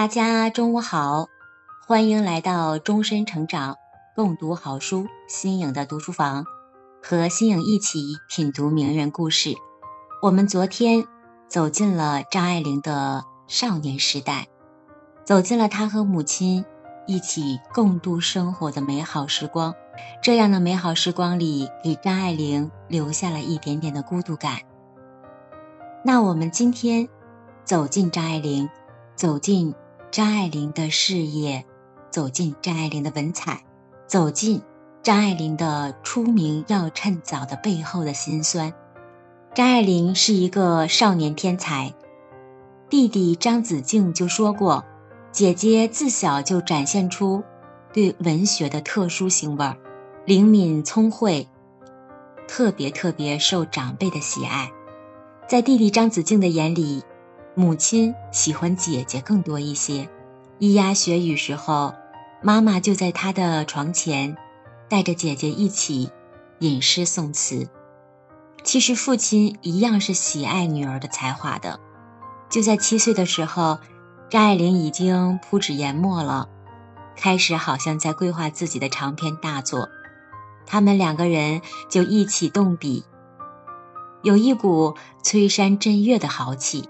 大家中午好，欢迎来到终身成长共读好书新颖的读书房，和新颖一起品读名人故事。我们昨天走进了张爱玲的少年时代，走进了她和母亲一起共度生活的美好时光。这样的美好时光里，给张爱玲留下了一点点的孤独感。那我们今天走进张爱玲，走进张爱玲的事业，走进张爱玲的文采，走进张爱玲的出名要趁早的背后的辛酸。张爱玲是一个少年天才，弟弟张子静就说过，姐姐自小就展现出对文学的特殊性味儿。灵敏聪慧，特别特别受长辈的喜爱。在弟弟张子静的眼里，母亲喜欢姐姐更多一些。咿呀学语时候，妈妈就在她的床前，带着姐姐一起吟诗诵词。其实父亲一样是喜爱女儿的才华的。就在七岁的时候，张爱玲已经铺纸研墨了，开始好像在规划自己的长篇大作。他们两个人就一起动笔，有一股摧山震岳的豪气。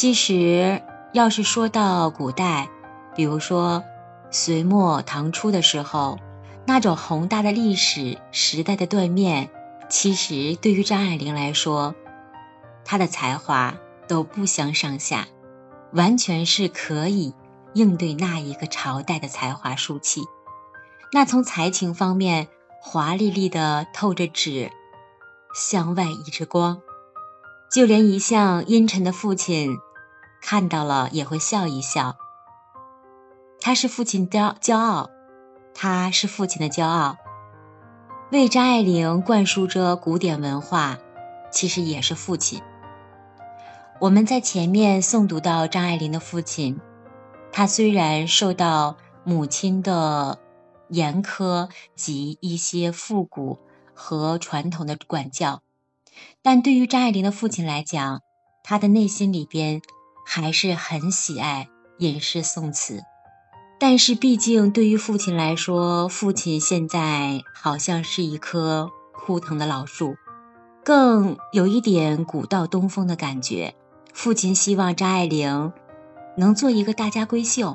其实，要是说到古代，比如说隋末唐初的时候，那种宏大的历史时代的断面，其实对于张爱玲来说，她的才华都不相上下，完全是可以应对那一个朝代的才华书气。那从才情方面，华丽丽的透着纸，向外溢着光，就连一向阴沉的父亲看到了也会笑一笑。他是父亲的骄傲，他是父亲的骄傲。为张爱玲灌输着古典文化，其实也是父亲。我们在前面诵读到张爱玲的父亲，他虽然受到母亲的。严苛及一些复古和传统的管教，但对于张爱玲的父亲来讲，他的内心里边还是很喜爱吟诗宋词。但是毕竟对于父亲来说，父亲现在好像是一棵枯藤的老树，更有一点古道东风的感觉。父亲希望张爱玲能做一个大家闺秀，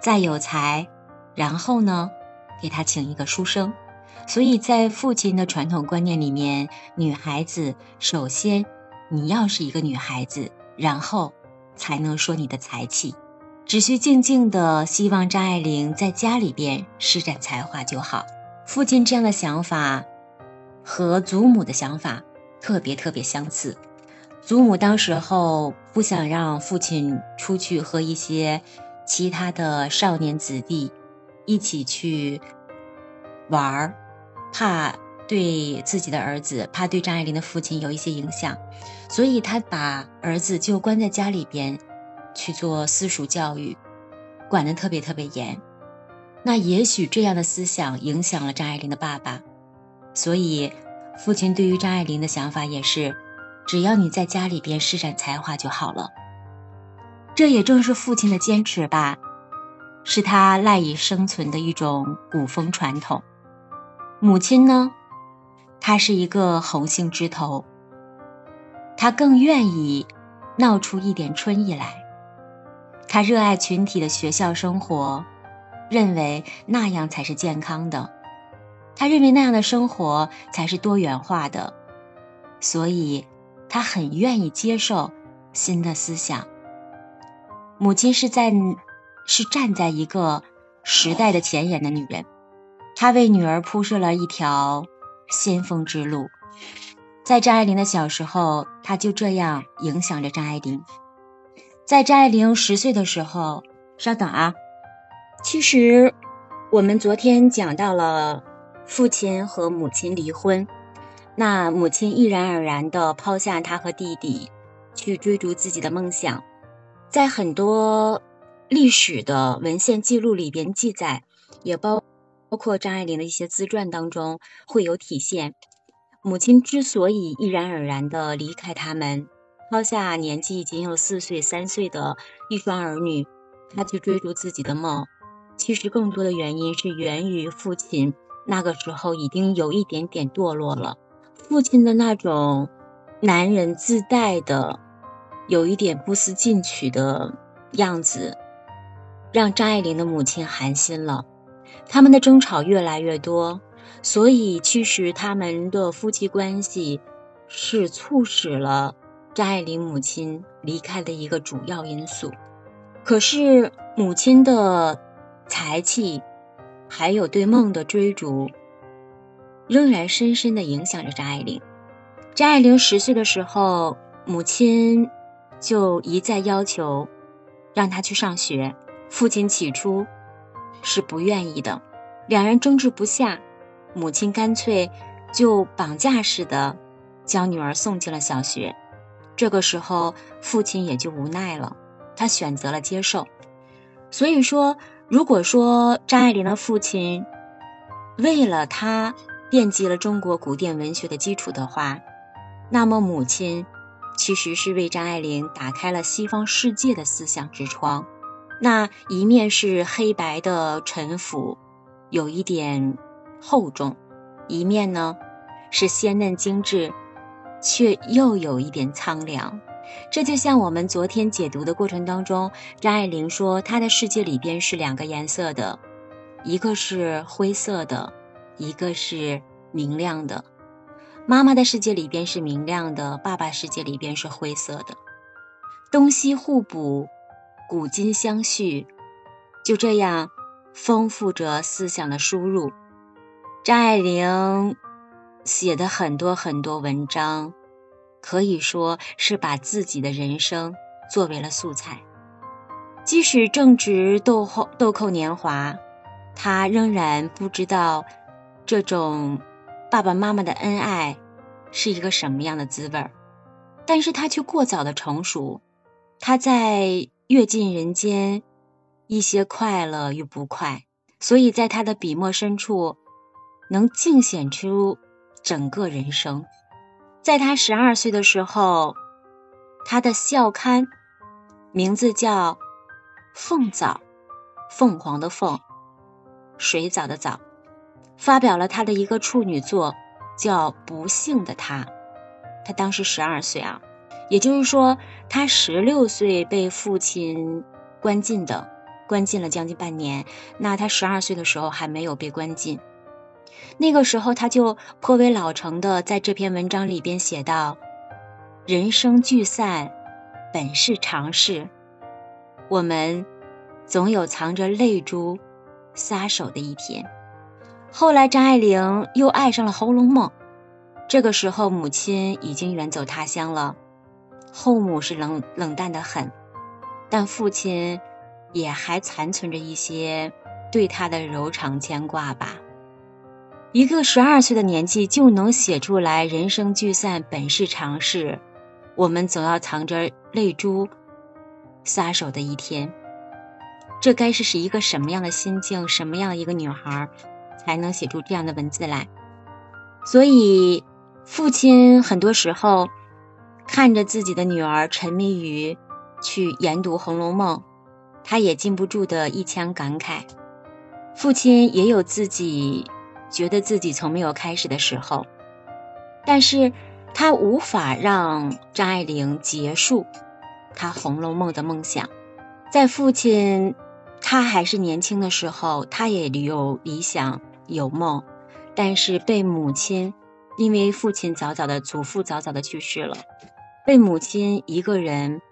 再有才。然后呢，给他请一个书生。所以在父亲的传统观念里面，女孩子首先你要是一个女孩子，然后才能说你的才气。只需静静的希望张爱玲在家里边施展才华就好。父亲这样的想法和祖母的想法特别特别相似。祖母当时候不想让父亲出去和一些其他的少年子弟。一起去玩儿，怕对自己的儿子，怕对张爱玲的父亲有一些影响，所以他把儿子就关在家里边去做私塾教育，管得特别特别严。那也许这样的思想影响了张爱玲的爸爸，所以父亲对于张爱玲的想法也是，只要你在家里边施展才华就好了。这也正是父亲的坚持吧。是他赖以生存的一种古风传统。母亲呢，她是一个红杏枝头，他更愿意闹出一点春意来。他热爱群体的学校生活，认为那样才是健康的，他认为那样的生活才是多元化的，所以他很愿意接受新的思想。母亲是在。是站在一个时代的前沿的女人，她为女儿铺设了一条先锋之路。在张爱玲的小时候，她就这样影响着张爱玲。在张爱玲十岁的时候，稍等啊，其实我们昨天讲到了父亲和母亲离婚，那母亲毅然而然地抛下她和弟弟，去追逐自己的梦想，在很多。历史的文献记录里边记载，也包包括张爱玲的一些自传当中会有体现。母亲之所以毅然而然的离开他们，抛下年纪仅有四岁、三岁的一双儿女，他去追逐自己的梦。其实更多的原因是源于父亲那个时候已经有一点点堕落了。父亲的那种男人自带的、有一点不思进取的样子，让张爱玲的母亲寒心了。他们的争吵越来越多，所以其实他们的夫妻关系是促使了张爱玲母亲离开的一个主要因素。可是母亲的才气，还有对梦的追逐。仍然深深地影响着张爱玲。张爱玲十岁的时候，母亲就一再要求让她去上学。父亲起初是不愿意的，两人争执不下，母亲干脆就绑架似的将女儿送进了小学。这个时候，父亲也就无奈了，他选择了接受。所以说，如果说张爱玲的父亲为了她，奠基了中国古典文学的基础的话，那么母亲其实是为张爱玲打开了西方世界的思想之窗。那一面是黑白的沉浮，有一点厚重；一面呢是鲜嫩精致，却又有一点苍凉。这就像我们昨天解读的过程当中，张爱玲说她的世界里边是两个颜色的，一个是灰色的。一个是明亮的，妈妈的世界里边是明亮的，爸爸世界里边是灰色的，东西互补，古今相续，就这样丰富着思想的输入。张爱玲写的很多很多文章，可以说是把自己的人生作为了素材，即使正值豆后豆蔻年华，她仍然不知道。这种爸爸妈妈的恩爱是一个什么样的滋味儿？但是他却过早的成熟，他在阅尽人间一些快乐与不快，所以在他的笔墨深处能尽显出整个人生。在他十二岁的时候，他的校刊名字叫《凤藻》，凤凰的凤，水藻的藻。发表了他的一个处女作，叫《不幸的他》。他当时十二岁啊，也就是说，他十六岁被父亲关进的，关进了将近半年。那他十二岁的时候还没有被关进，那个时候他就颇为老成的在这篇文章里边写道：“人生聚散，本是常事，我们总有藏着泪珠撒手的一天。”后来，张爱玲又爱上了《红楼梦》。这个时候，母亲已经远走他乡了，后母是冷冷淡的很，但父亲也还残存着一些对他的柔肠牵挂吧。一个十二岁的年纪就能写出来“人生聚散本是常事，我们总要藏着泪珠撒手的一天”，这该是是一个什么样的心境？什么样的一个女孩？才能写出这样的文字来，所以父亲很多时候看着自己的女儿沉迷于去研读《红楼梦》，他也禁不住的一腔感慨。父亲也有自己觉得自己从没有开始的时候，但是他无法让张爱玲结束他《红楼梦》的梦想。在父亲他还是年轻的时候，他也有理想。有梦，但是被母亲，因为父亲早早的祖父早早的去世了，被母亲一个人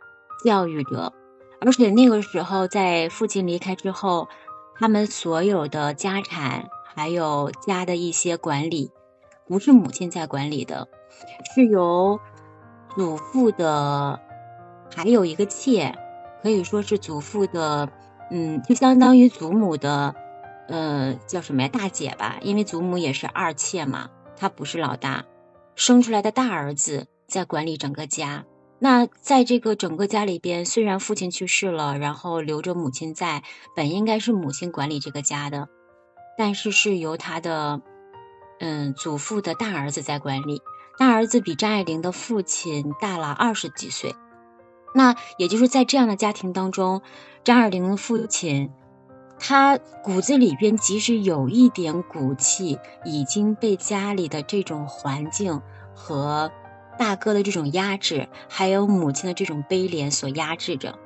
教育着，而且那个时候在父亲离开之后，他们所有的家产还有家的一些管理，不是母亲在管理的，是由祖父的，还有一个妾，可以说是祖父的，嗯，就相当于祖母的。呃，叫什么呀？大姐吧，因为祖母也是二妾嘛，她不是老大，生出来的大儿子在管理整个家。那在这个整个家里边，虽然父亲去世了，然后留着母亲在，本应该是母亲管理这个家的，但是是由他的嗯祖父的大儿子在管理。大儿子比张爱玲的父亲大了二十几岁。那也就是在这样的家庭当中，张爱玲的父亲，他骨子里边即使有一点骨气，已经被家里的这种环境和大哥的这种压制，还有母亲的这种悲怜所压制着。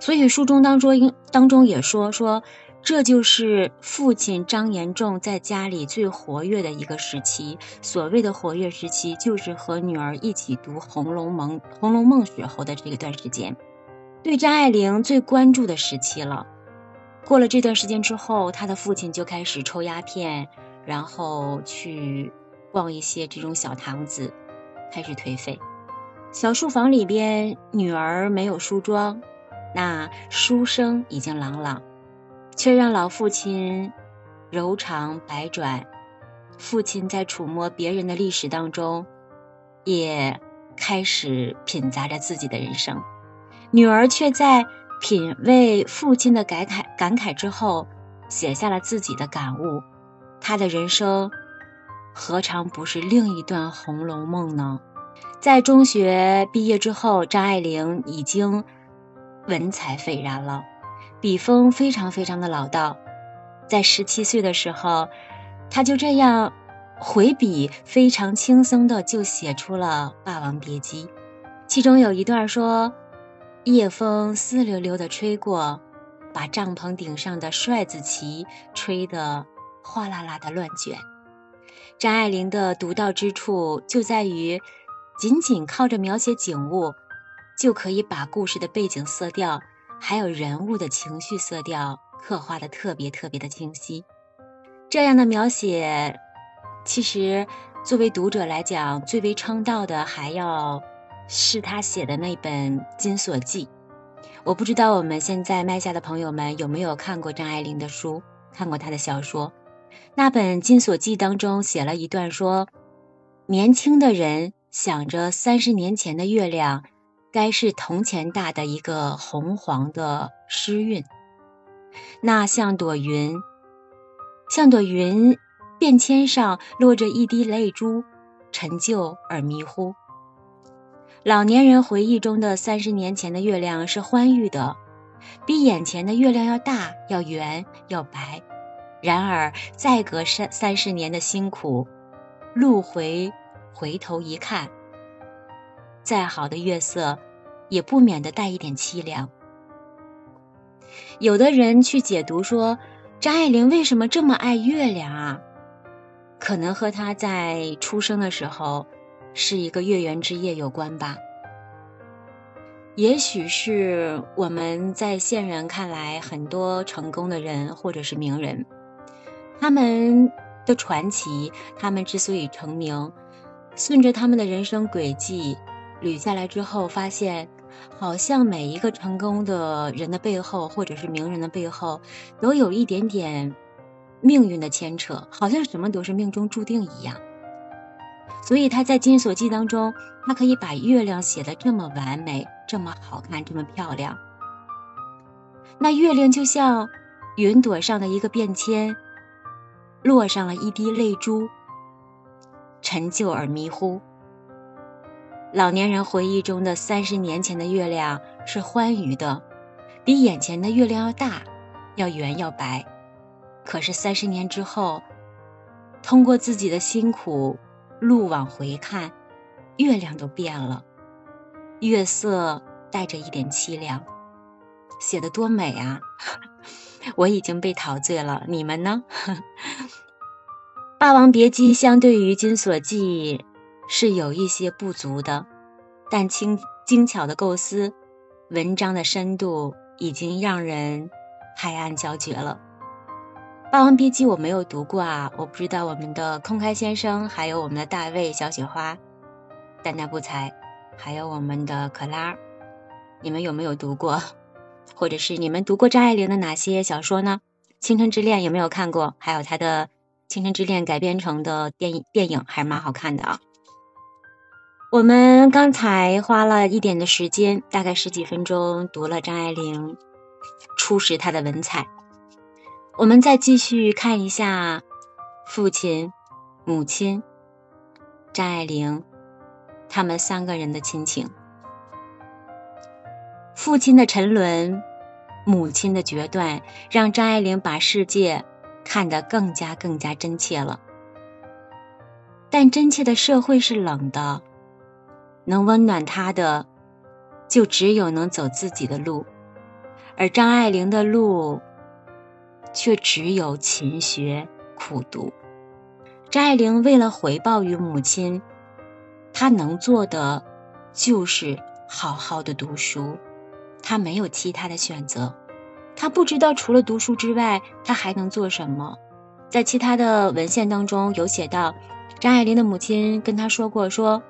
所以书中当中当中也说说。这就是父亲张延仲在家里最活跃的一个时期。所谓的活跃时期，就是和女儿一起读《红楼梦》《红楼梦》时候的这一段时间，对张爱玲最关注的时期了。过了这段时间之后，他的父亲就开始抽鸦片，然后去逛一些这种小堂子，开始颓废。小书房里边，女儿没有梳妆，那书声已经朗朗。却让老父亲柔肠百转，父亲在触摸别人的历史当中，也开始品杂着自己的人生。女儿却在品味父亲的感慨感慨之后，写下了自己的感悟。她的人生何尝不是另一段《红楼梦》呢？在中学毕业之后，张爱玲已经文采斐然了。笔锋非常非常的老道，在十七岁的时候，他就这样回笔非常轻松的就写出了《霸王别姬》，其中有一段说：“夜风丝溜溜的吹过，把帐篷顶上的帅子旗吹得哗啦啦的乱卷。”张爱玲的独到之处就在于，仅仅靠着描写景物，就可以把故事的背景色调。还有人物的情绪色调刻画的特别特别的清晰，这样的描写，其实作为读者来讲，最为称道的还要是他写的那本《金锁记》。我不知道我们现在麦下的朋友们有没有看过张爱玲的书，看过她的小说。那本《金锁记》当中写了一段说：年轻的人想着三十年前的月亮。该是铜钱大的一个红黄的诗韵，那像朵云，像朵云，便签上落着一滴泪珠，陈旧而迷糊。老年人回忆中的三十年前的月亮是欢愉的，比眼前的月亮要大、要圆、要白。然而再隔三三十年的辛苦，路回回头一看。再好的月色，也不免的带一点凄凉。有的人去解读说，张爱玲为什么这么爱月亮啊？可能和她在出生的时候是一个月圆之夜有关吧。也许是我们在现人看来，很多成功的人或者是名人，他们的传奇，他们之所以成名，顺着他们的人生轨迹。捋下来之后，发现好像每一个成功的人的背后，或者是名人的背后，都有一点点命运的牵扯，好像什么都是命中注定一样。所以他在《金锁记》当中，他可以把月亮写得这么完美，这么好看，这么漂亮。那月亮就像云朵上的一个便签，落上了一滴泪珠，陈旧而迷糊。老年人回忆中的三十年前的月亮是欢愉的，比眼前的月亮要大、要圆、要白。可是三十年之后，通过自己的辛苦，路往回看，月亮都变了，月色带着一点凄凉，写的多美啊！我已经被陶醉了，你们呢？《霸王别姬》相对于《金锁记》。是有一些不足的，但精精巧的构思，文章的深度已经让人拍案叫绝了。《霸王别姬》我没有读过啊，我不知道我们的空开先生，还有我们的大卫、小雪花、淡淡不才，还有我们的可拉，你们有没有读过？或者是你们读过张爱玲的哪些小说呢？《青春之恋》有没有看过？还有她的《青春之恋》改编成的电影，电影还是蛮好看的啊。我们刚才花了一点的时间，大概十几分钟读了张爱玲，初识她的文采。我们再继续看一下父亲、母亲、张爱玲他们三个人的亲情。父亲的沉沦，母亲的决断，让张爱玲把世界看得更加更加真切了。但真切的社会是冷的，能温暖她的，就只有能走自己的路，而张爱玲的路，却只有勤学苦读。张爱玲为了回报于母亲，她能做的就是好好的读书。他没有其他的选择，他不知道除了读书之外，他还能做什么。在其他的文献当中有写到，张爱玲的母亲跟他说过：“说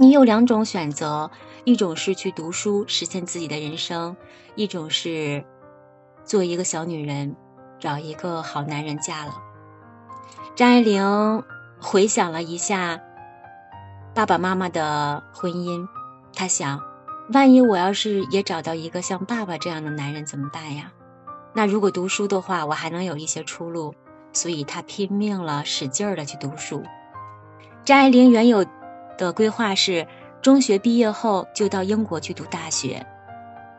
你有两种选择，一种是去读书实现自己的人生，一种是做一个小女人，找一个好男人嫁了。”张爱玲回想了一下爸爸妈妈的婚姻，她想。万一我要是也找到一个像爸爸这样的男人怎么办呀？那如果读书的话，我还能有一些出路。所以她拼命了，使劲儿的去读书。张爱玲原有的规划是，中学毕业后就到英国去读大学。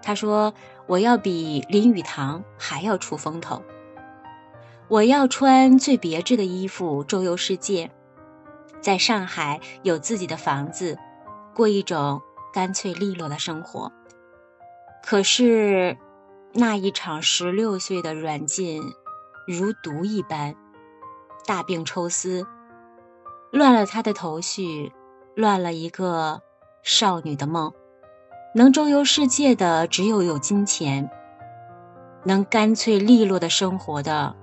他说：“我要比林语堂还要出风头，我要穿最别致的衣服，周游世界，在上海有自己的房子，过一种。”干脆利落的生活，可是那一场十六岁的软禁如毒一般，大病抽丝，乱了他的头绪，乱了一个少女的梦。能周游世界的只有有金钱，能干脆利落的生活的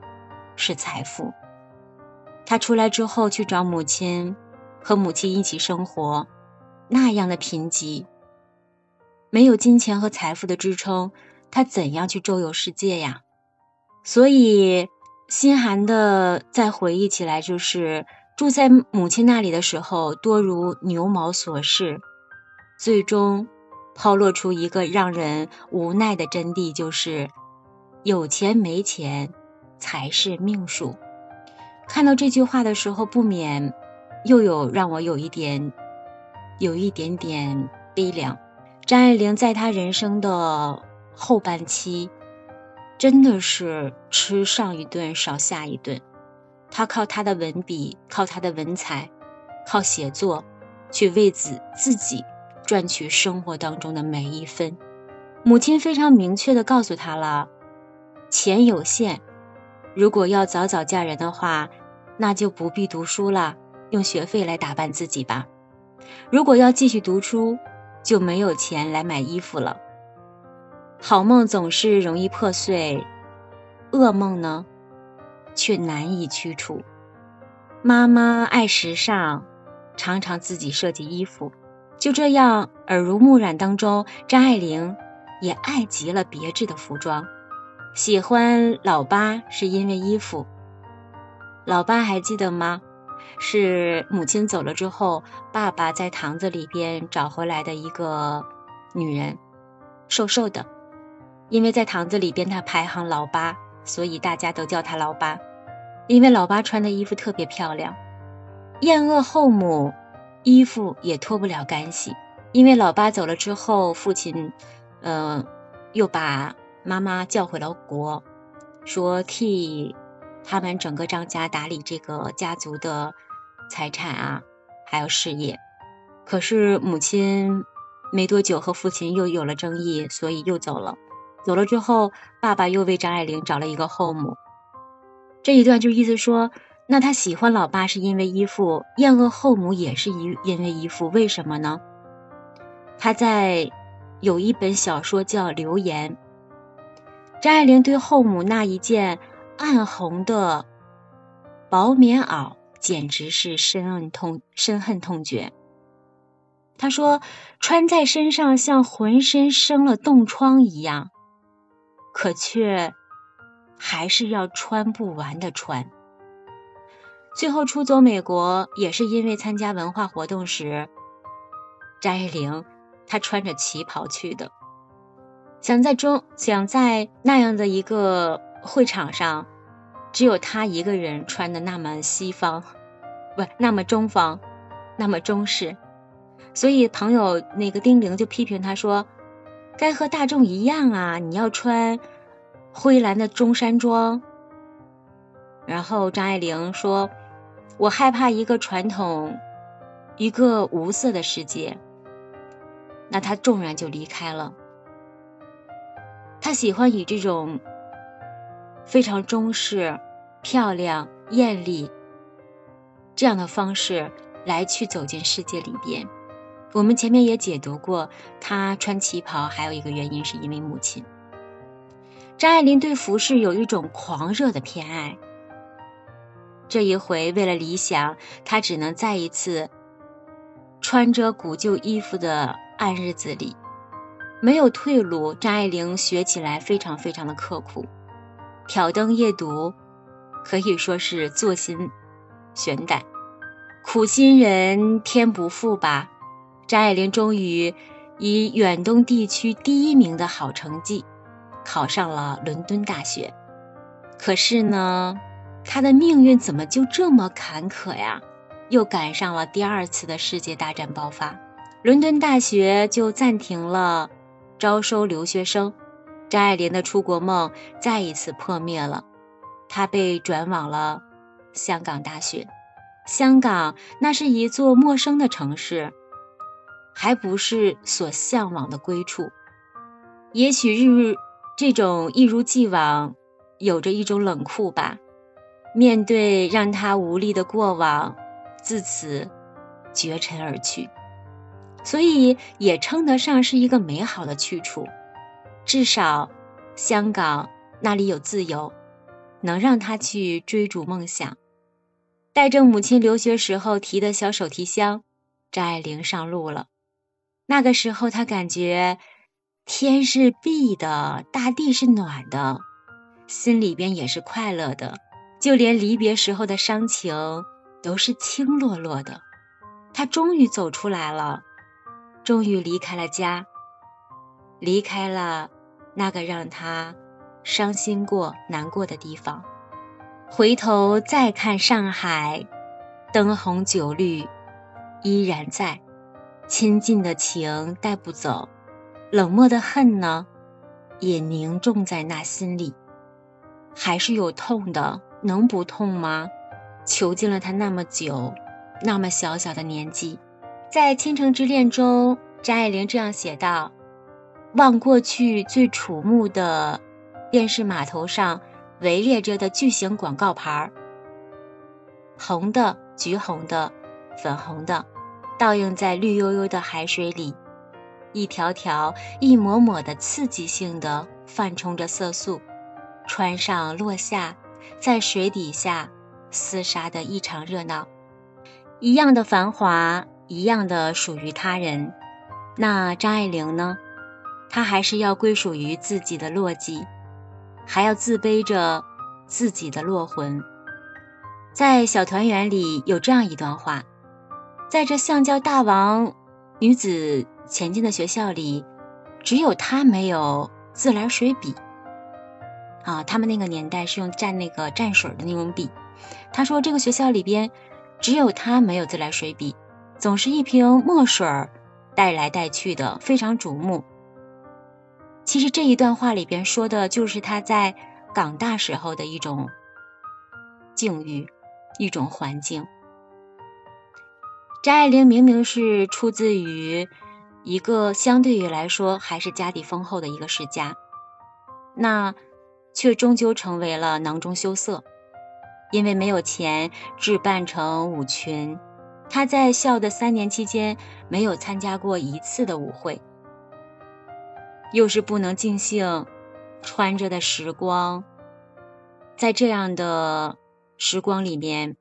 是财富。他出来之后去找母亲，和母亲一起生活。那样的贫瘠，没有金钱和财富的支撑，他怎样去周游世界呀？所以心寒的再回忆起来，就是住在母亲那里的时候，多如牛毛琐事，最终抛落出一个让人无奈的真谛，就是有钱没钱才是命数。看到这句话的时候，不免又有让我有一点。有一点点悲凉。张爱玲在她人生的后半期，真的是吃上一顿少下一顿。他靠他的文笔，靠他的文采，靠写作，去为自自己赚取生活当中的每一分。母亲非常明确的告诉他了：钱有限，如果要早早嫁人的话，那就不必读书了，用学费来打扮自己吧。如果要继续读书，就没有钱来买衣服了。好梦总是容易破碎，噩梦呢，却难以驱除。妈妈爱时尚，常常自己设计衣服。就这样，耳濡目染当中，张爱玲也爱极了别致的服装。喜欢老八是因为衣服。老八还记得吗？是母亲走了之后，爸爸在堂子里边找回来的一个女人，瘦瘦的。因为在堂子里边他排行老八，所以大家都叫他老八。因为老八穿的衣服特别漂亮。厌恶后母衣服也脱不了干系。因为老八走了之后，父亲，嗯，又把妈妈叫回了国，说替他们整个张家打理这个家族的。财产啊，还有事业，可是母亲没多久和父亲又有了争议，所以又走了。走了之后，爸爸又为张爱玲找了一个后母。这一段就意思说，那他喜欢老爸是因为依附，厌恶后母也是因因为依附，为什么呢？他在有一本小说叫《流言》，张爱玲对后母那一件暗红的薄棉袄。简直是深恨痛深恨痛绝。他说：“穿在身上像浑身生了冻疮一样，可却还是要穿不完的穿。”最后出走美国也是因为参加文化活动时，张爱玲她穿着旗袍去的，想在中想在那样的一个会场上。只有她一个人穿的那么西方，不那么中方，那么中式。所以朋友那个丁玲就批评他说：“该和大众一样啊，你要穿灰蓝的中山装。”然后张爱玲说：“我害怕一个传统，一个无色的世界。”那他纵然就离开了。他喜欢以这种非常中式、漂亮、艳丽这样的方式来去走进世界里边。我们前面也解读过，他穿旗袍还有一个原因是因为母亲。张爱玲对服饰有一种狂热的偏爱。这一回为了理想，她只能再一次穿着古旧衣服的暗日子里，没有退路。张爱玲学起来非常非常的刻苦，挑灯夜读，可以说是坐心悬胆。苦心人天不负吧。张爱玲终于以远东地区第一名的好成绩考上了伦敦大学。可是呢，他的命运怎么就这么坎坷呀？又赶上了第二次的世界大战爆发，伦敦大学就暂停了招收留学生，张爱玲的出国梦再一次破灭了。她被转往了香港大学。香港那是一座陌生的城市。还不是所向往的归处，也许日日这种一如既往，有着一种冷酷吧。面对让他无力的过往，自此绝尘而去，所以也称得上是一个美好的去处。至少香港那里有自由，能让他去追逐梦想。带着母亲留学时候提的小手提箱，张爱玲上路了。那个时候，他感觉天是碧的，大地是暖的，心里边也是快乐的，就连离别时候的伤情都是轻落落的。他终于走出来了，终于离开了家，离开了那个让他伤心过、难过的地方。回头再看上海，灯红酒绿依然在。亲近的情带不走，冷漠的恨呢，也凝重在那心里。还是有痛的，能不痛吗？囚禁了他那么久，那么小小的年纪，在《倾城之恋》中，张爱玲这样写道：“望过去最瞩目的，便是码头上围列着的巨型广告牌红的、橘红的、粉红的。”倒映在绿油油的海水里，一条条、一抹抹的刺激性的泛冲着色素，穿上落下，在水底下厮杀的异常热闹，一样的繁华，一样的属于他人。那张爱玲呢？她还是要归属于自己的落寂，还要自卑着自己的落魂。在《小团圆》里有这样一段话。在这橡胶大王女子前进的学校里，只有他没有自来水笔啊。他们那个年代是用蘸那个蘸水的那种笔。他说这个学校里边只有他没有自来水笔，总是一瓶墨水带来带去的，非常瞩目。其实这一段话里边说的就是他在港大时候的一种境遇，一种环境。张爱玲明明是出自于一个相对于来说还是家底丰厚的一个世家，那却终究成为了囊中羞涩，因为没有钱置办成舞裙，她在校的三年期间没有参加过一次的舞会，又是不能尽兴穿着的时光，在这样的时光里面。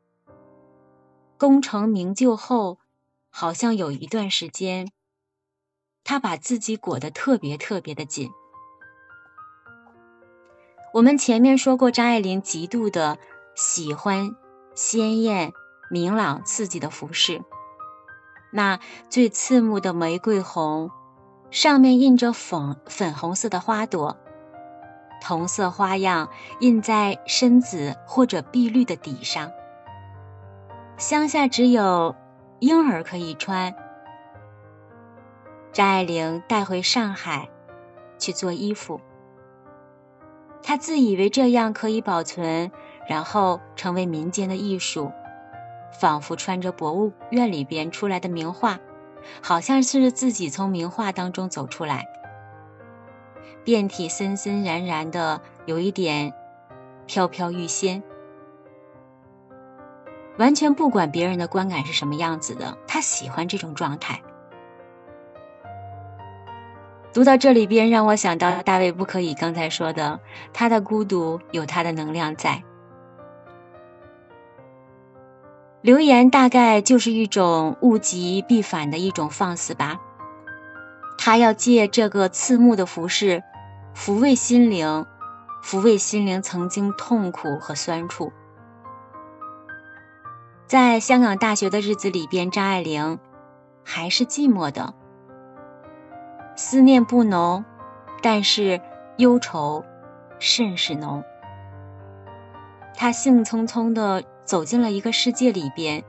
功成名就后，好像有一段时间，他把自己裹得特别特别的紧。我们前面说过，张爱玲极度的喜欢鲜艳、明朗、刺激的服饰。那最刺目的玫瑰红，上面印着粉粉红色的花朵，同色花样印在深紫或者碧绿的底上。乡下只有婴儿可以穿，张爱玲带回上海去做衣服。她自以为这样可以保存，然后成为民间的艺术，仿佛穿着博物院里边出来的名画，好像是自己从名画当中走出来。遍体森森然然的，有一点飘飘欲仙。完全不管别人的观感是什么样子的，他喜欢这种状态。读到这里边，让我想到大卫不可以刚才说的，他的孤独有他的能量在。留言大概就是一种物极必反的一种放肆吧。他要借这个刺目的服饰，抚慰心灵，抚慰心灵曾经痛苦和酸楚。在香港大学的日子里边，张爱玲还是寂寞的，思念不浓，但是忧愁甚是浓。他兴匆匆的走进了一个世界里边，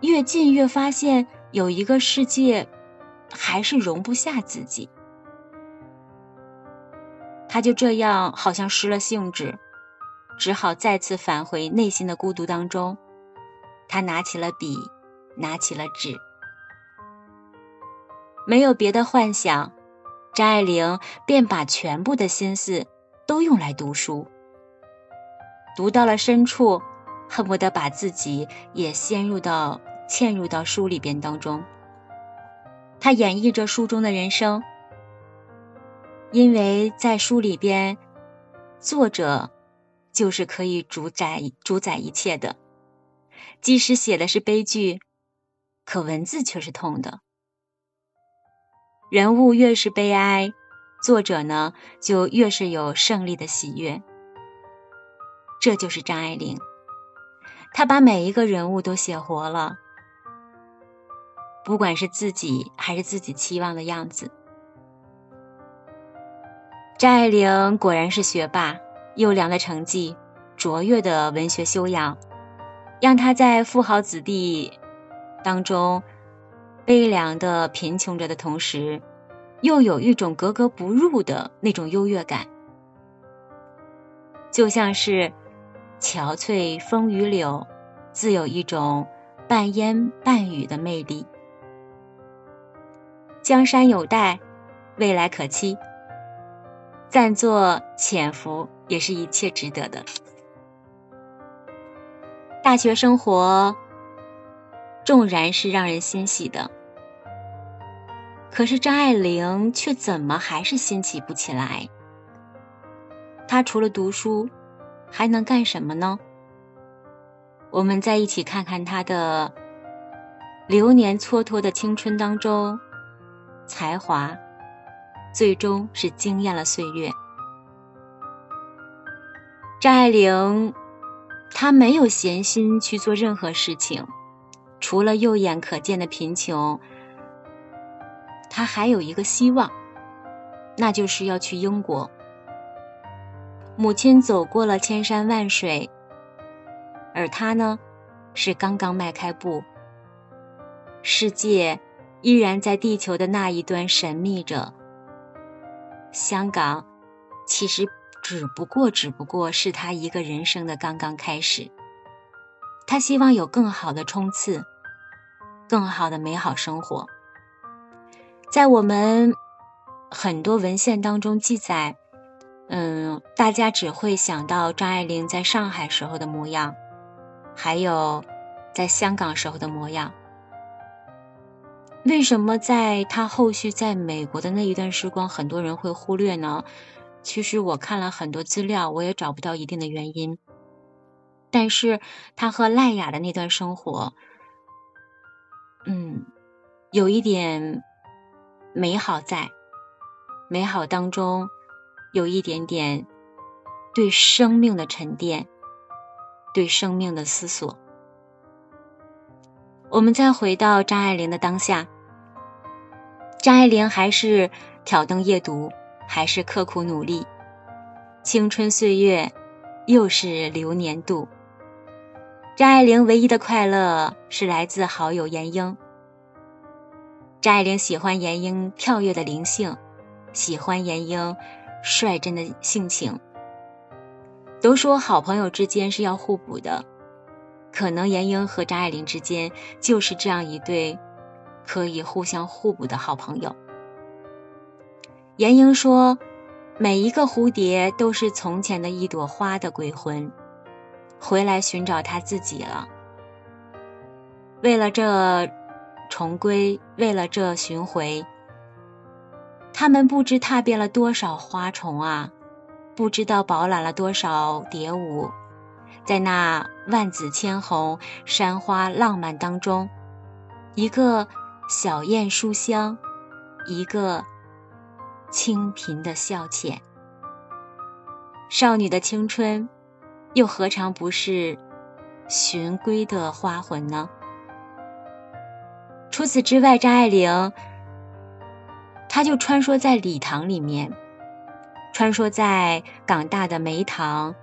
越近越发现有一个世界还是容不下自己。他就这样好像失了兴致，只好再次返回内心的孤独当中。他拿起了笔，拿起了纸，没有别的幻想，张爱玲便把全部的心思都用来读书。读到了深处，恨不得把自己也陷入到嵌入到书里边当中。他演绎着书中的人生，因为在书里边，作者就是可以主宰主宰一切的。即使写的是悲剧，可文字却是痛的。人物越是悲哀，作者呢就越是有胜利的喜悦。这就是张爱玲，她把每一个人物都写活了，不管是自己还是自己期望的样子。张爱玲果然是学霸，优良的成绩，卓越的文学修养。让她在富豪子弟当中悲凉的贫穷着的同时，又有一种格格不入的那种优越感，就像是憔悴风雨柳，自有一种半烟半雨的魅力。江山有待，未来可期，暂作潜伏，也是一切值得的。大学生活纵然是让人欣喜的，可是张爱玲却怎么还是兴起不起来？她除了读书，还能干什么呢？我们再一起看看她的流年蹉跎的青春当中，才华最终是惊艳了岁月。张爱玲。她没有闲心去做任何事情，除了肉眼可见的贫穷，他还有一个希望，那就是要去英国。母亲走过了千山万水，而他呢，是刚刚迈开步。世界依然在地球的那一端神秘着。香港，其实。只不过，只不过是他一个人生的刚刚开始。他希望有更好的冲刺，更好的美好生活。在我们很多文献当中记载，嗯，大家只会想到张爱玲在上海时候的模样，还有在香港时候的模样。为什么在他后续在美国的那一段时光，很多人会忽略呢？其实我看了很多资料，我也找不到一定的原因。但是他和赖雅的那段生活，嗯，有一点美好在，美好当中有一点点对生命的沉淀，对生命的思索。我们再回到张爱玲的当下，张爱玲还是挑灯夜读。还是刻苦努力，青春岁月又是流年度。张爱玲唯一的快乐是来自好友闫英。张爱玲喜欢闫英跳跃的灵性，喜欢闫英率真的性情。都说好朋友之间是要互补的，可能闫英和张爱玲之间就是这样一对可以互相互补的好朋友。闫英说：“每一个蝴蝶都是从前的一朵花的鬼魂，回来寻找他自己了。为了这重归，为了这寻回，他们不知踏遍了多少花丛啊！”不知道饱览了多少蝶舞，在那万紫千红、山花浪漫当中，一个小燕书香，一个清贫的消遣。少女的青春，又何尝不是寻归的花魂呢？除此之外，张爱玲，她就穿梭在礼堂里面。穿梭在港大的梅堂、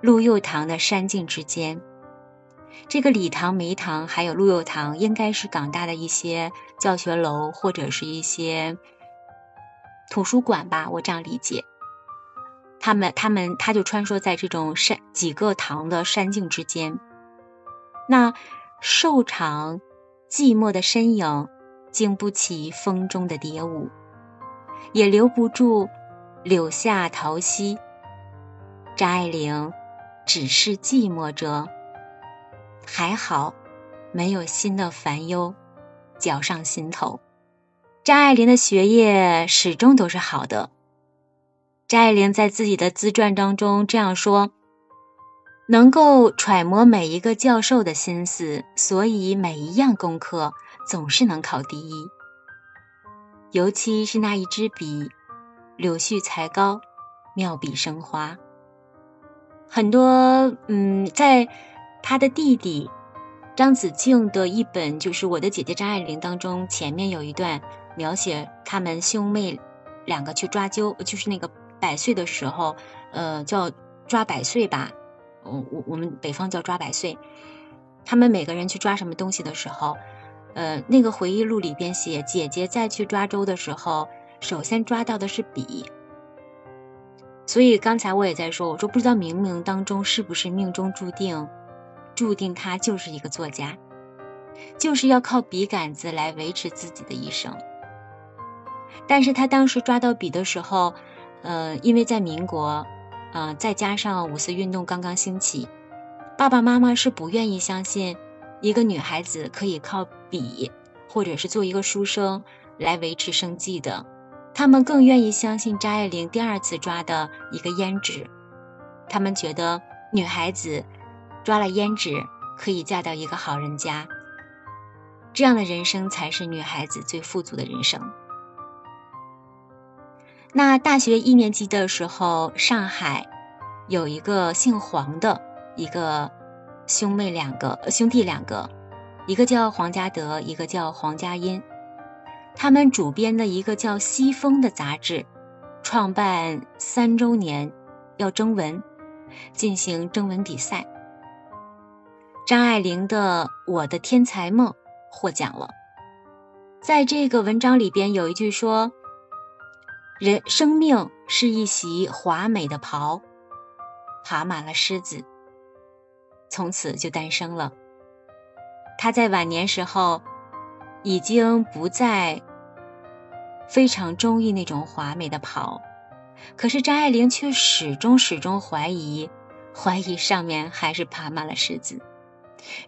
陆佑堂的山径之间，这个礼堂、梅堂还有陆佑堂，应该是港大的一些教学楼或者是一些图书馆吧，我这样理解。他们、他们，他就穿梭在这种山几个堂的山径之间。那瘦长、寂寞的身影，经不起风中的蝶舞，也留不住。柳下桃溪，张爱玲只是寂寞着，还好没有新的烦忧搅上心头。张爱玲的学业始终都是好的。张爱玲在自己的自传当中这样说：“能够揣摩每一个教授的心思，所以每一样功课总是能考第一。尤其是那一支笔。”柳絮才高，妙笔生花。很多，嗯，在他的弟弟张子静的一本就是《我的姐姐张爱玲》当中，前面有一段描写他们兄妹两个去抓阄，就是那个百岁的时候，呃，叫抓百岁吧，我我我们北方叫抓百岁。他们每个人去抓什么东西的时候，呃，那个回忆录里边写，姐姐再去抓周的时候。首先抓到的是笔，所以刚才我也在说，我说不知道冥冥当中是不是命中注定，注定他就是一个作家，就是要靠笔杆子来维持自己的一生。但是他当时抓到笔的时候，呃，因为在民国，呃，再加上五四运动刚刚兴起，爸爸妈妈是不愿意相信一个女孩子可以靠笔，或者是做一个书生来维持生计的。他们更愿意相信张爱玲第二次抓的一个胭脂，他们觉得女孩子抓了胭脂可以嫁到一个好人家，这样的人生才是女孩子最富足的人生。那大学一年级的时候，上海有一个姓黄的一个兄妹两个兄弟两个，一个叫黄家德，一个叫黄家音。他们主编的一个叫《西风》的杂志，创办三周年，要征文，进行征文比赛。张爱玲的《我的天才梦》获奖了。在这个文章里边有一句说：“人生命是一袭华美的袍，爬满了虱子。”从此就诞生了。他在晚年时候。已经不再非常中意那种华美的袍，可是张爱玲却始终始终怀疑，怀疑上面还是爬满了虱子。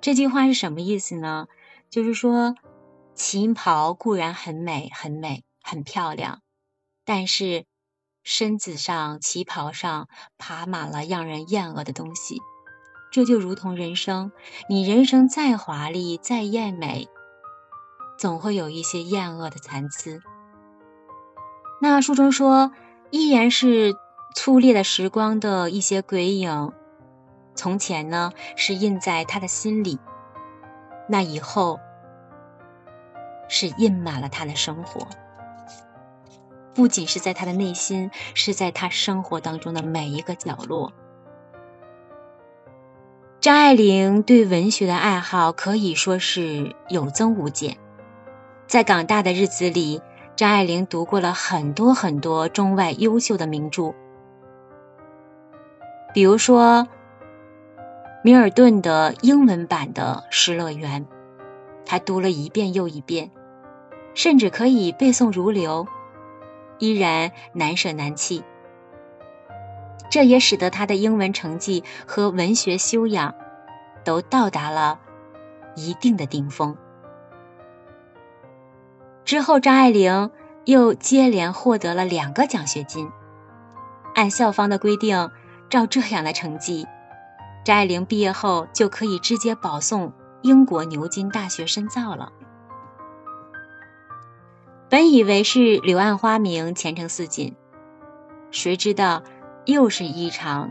这句话是什么意思呢？就是说，旗袍固然很美、很美、很漂亮，但是身子上、旗袍上爬满了让人厌恶的东西。这就如同人生，你人生再华丽、再艳美。总会有一些厌恶的残次。那书中说，依然是粗劣的时光的一些鬼影。从前呢，是印在他的心里；那以后，是印满了他的生活。不仅是在他的内心，是在他生活当中的每一个角落。张爱玲对文学的爱好可以说是有增无减。在港大的日子里，张爱玲读过了很多很多中外优秀的名著，比如说米尔顿的英文版的《失乐园》，她读了一遍又一遍，甚至可以背诵如流，依然难舍难弃。这也使得她的英文成绩和文学修养都到达了一定的顶峰。之后，张爱玲又接连获得了两个奖学金。按校方的规定，照这样的成绩，张爱玲毕业后就可以直接保送英国牛津大学深造了。本以为是柳暗花明、前程似锦，谁知道又是一场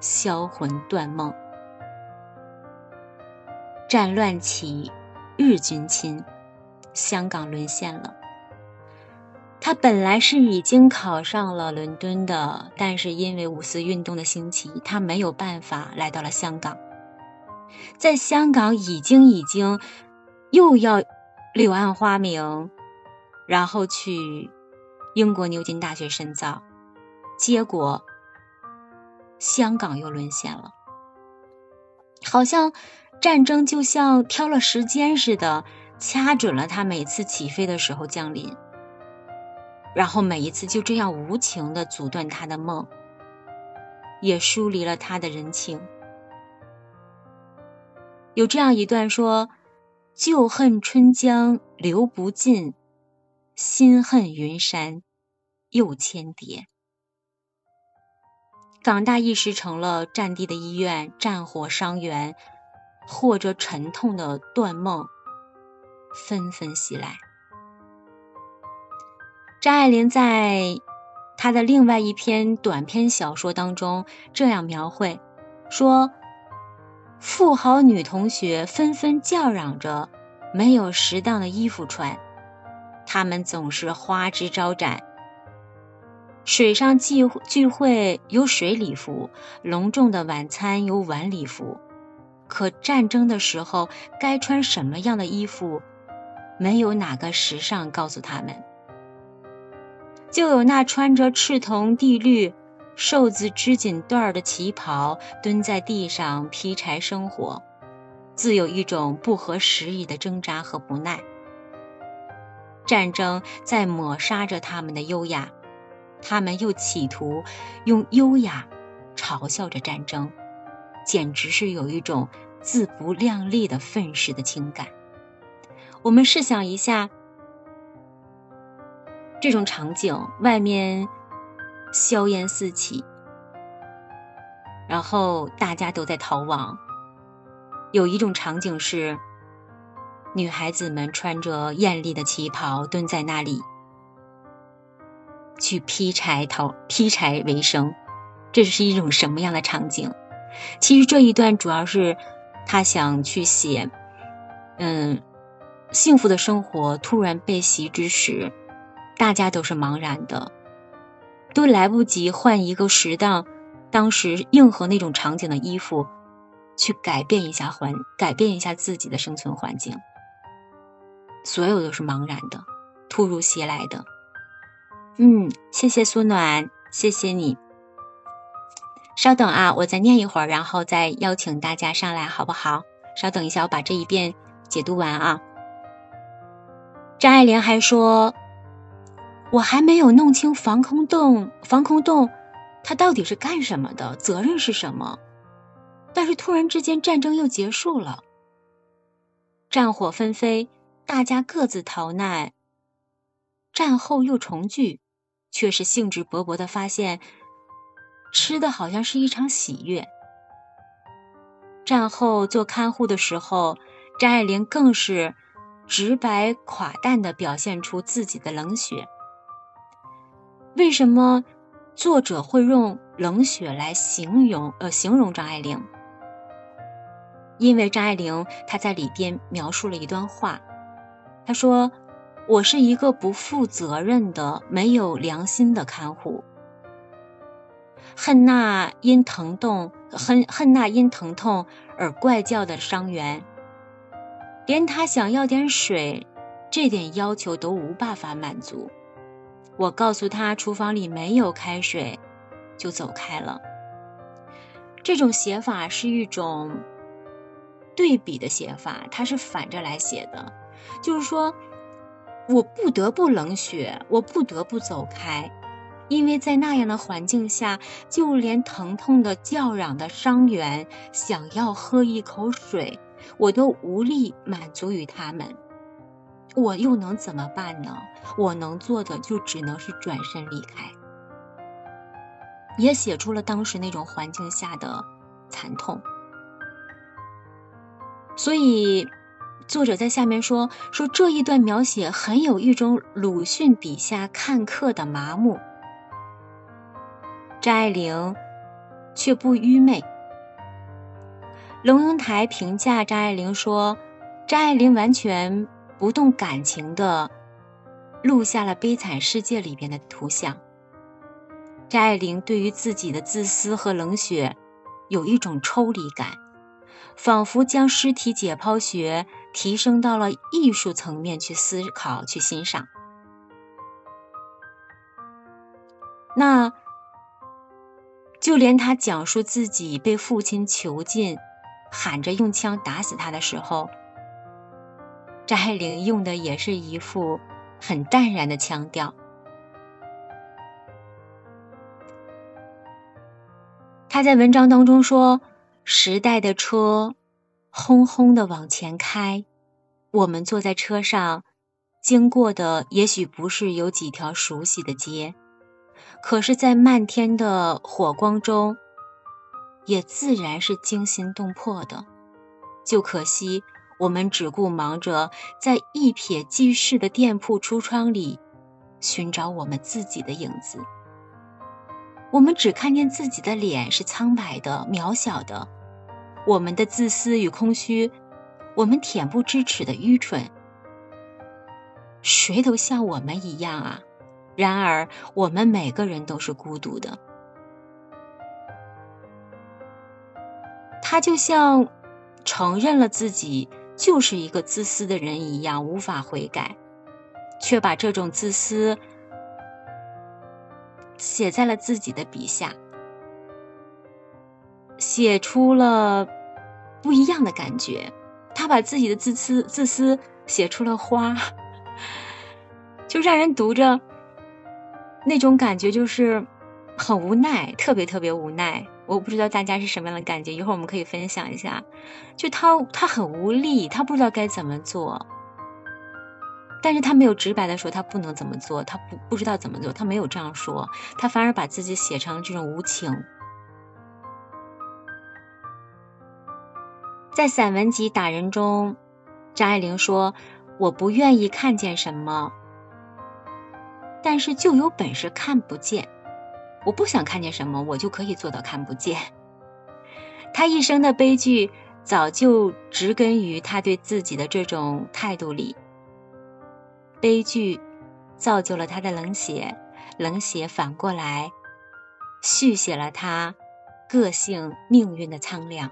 销魂断梦。战乱起，日军侵。香港沦陷了。他本来是已经考上了伦敦的，但是因为五四运动的兴起，他没有办法来到了香港。在香港已经已经又要柳暗花明，然后去英国牛津大学深造，结果香港又沦陷了。好像战争就像挑了时间似的。掐准了他每次起飞的时候降临，然后每一次就这样无情的阻断他的梦，也疏离了他的人情。有这样一段说：“旧恨春江流不尽，心恨云山又千叠。”港大一时成了战地的医院，战火伤员，或者沉痛的断梦。纷纷袭来。张爱玲在她的另外一篇短篇小说当中这样描绘说：“富豪女同学纷纷叫嚷着没有适当的衣服穿，他们总是花枝招展。水上聚聚会有水礼服，隆重的晚餐有晚礼服，可战争的时候该穿什么样的衣服？”没有哪个时尚告诉他们，就有那穿着赤铜地绿、瘦子织锦缎的旗袍，蹲在地上劈柴生火，自有一种不合时宜的挣扎和不耐。战争在抹杀着他们的优雅，他们又企图用优雅嘲笑着战争，简直是有一种自不量力的愤世的情感。我们试想一下，这种场景：外面硝烟四起，然后大家都在逃亡。有一种场景是，女孩子们穿着艳丽的旗袍蹲在那里，去劈柴头劈柴为生。这是一种什么样的场景？其实这一段主要是他想去写，嗯。幸福的生活突然被袭之时，大家都是茫然的，都来不及换一个适当、当时应和那种场景的衣服，去改变一下环，改变一下自己的生存环境。所有都是茫然的，突如其来的。嗯，谢谢苏暖，谢谢你。稍等啊，我再念一会儿，然后再邀请大家上来，好不好？稍等一下，我把这一遍解读完啊。张爱玲还说：“我还没有弄清防空洞，防空洞它到底是干什么的，责任是什么？但是突然之间战争又结束了，战火纷飞，大家各自逃难，战后又重聚，却是兴致勃勃的发现，吃的好像是一场喜悦。战后做看护的时候，张爱玲更是。”直白垮淡的表现出自己的冷血。为什么作者会用冷血来形容呃形容张爱玲？因为张爱玲她在里边描述了一段话，他说：“我是一个不负责任的、没有良心的看护，恨那因疼痛恨恨那因疼痛而怪叫的伤员。”连他想要点水，这点要求都无办法满足。我告诉他厨房里没有开水，就走开了。这种写法是一种对比的写法，它是反着来写的，就是说我不得不冷血，我不得不走开，因为在那样的环境下，就连疼痛的叫嚷的伤员想要喝一口水，我都无力满足于他们。我又能怎么办呢？我能做的就只能是转身离开。也写出了当时那种环境下的惨痛。所以，作者在下面说说这一段描写很有一种鲁迅笔下看客的麻木。张爱玲却不愚昧。龙应台评价张爱玲说：“张爱玲完全。”不动感情的录下了《悲惨世界》里边的图像。张爱玲对于自己的自私和冷血有一种抽离感，仿佛将尸体解剖学提升到了艺术层面去思考、去欣赏。那就连他讲述自己被父亲囚禁，喊着用枪打死他的时候。张爱玲用的也是一副很淡然的腔调。他在文章当中说：“时代的车轰轰的往前开，我们坐在车上，经过的也许不是有几条熟悉的街，可是，在漫天的火光中，也自然是惊心动魄的。就可惜。”我们只顾忙着在一瞥即逝的店铺橱窗里寻找我们自己的影子，我们只看见自己的脸是苍白的、渺小的，我们的自私与空虚，我们恬不知耻的愚蠢，谁都像我们一样啊！然而，我们每个人都是孤独的。他就像承认了自己。就是一个自私的人一样，无法悔改，却把这种自私写在了自己的笔下，写出了不一样的感觉。他把自己的自私自私写出了花，就让人读着那种感觉就是很无奈，特别特别无奈。我不知道大家是什么样的感觉，一会儿我们可以分享一下。就他，他很无力，他不知道该怎么做，但是他没有直白的说他不能怎么做，他不不知道怎么做，他没有这样说，他反而把自己写成这种无情。在散文集《打人》中，张爱玲说：“我不愿意看见什么，但是就有本事看不见。”我不想看见什么，我就可以做到看不见。他一生的悲剧早就植根于他对自己的这种态度里。悲剧造就了他的冷血，冷血反过来续写了他个性命运的苍凉。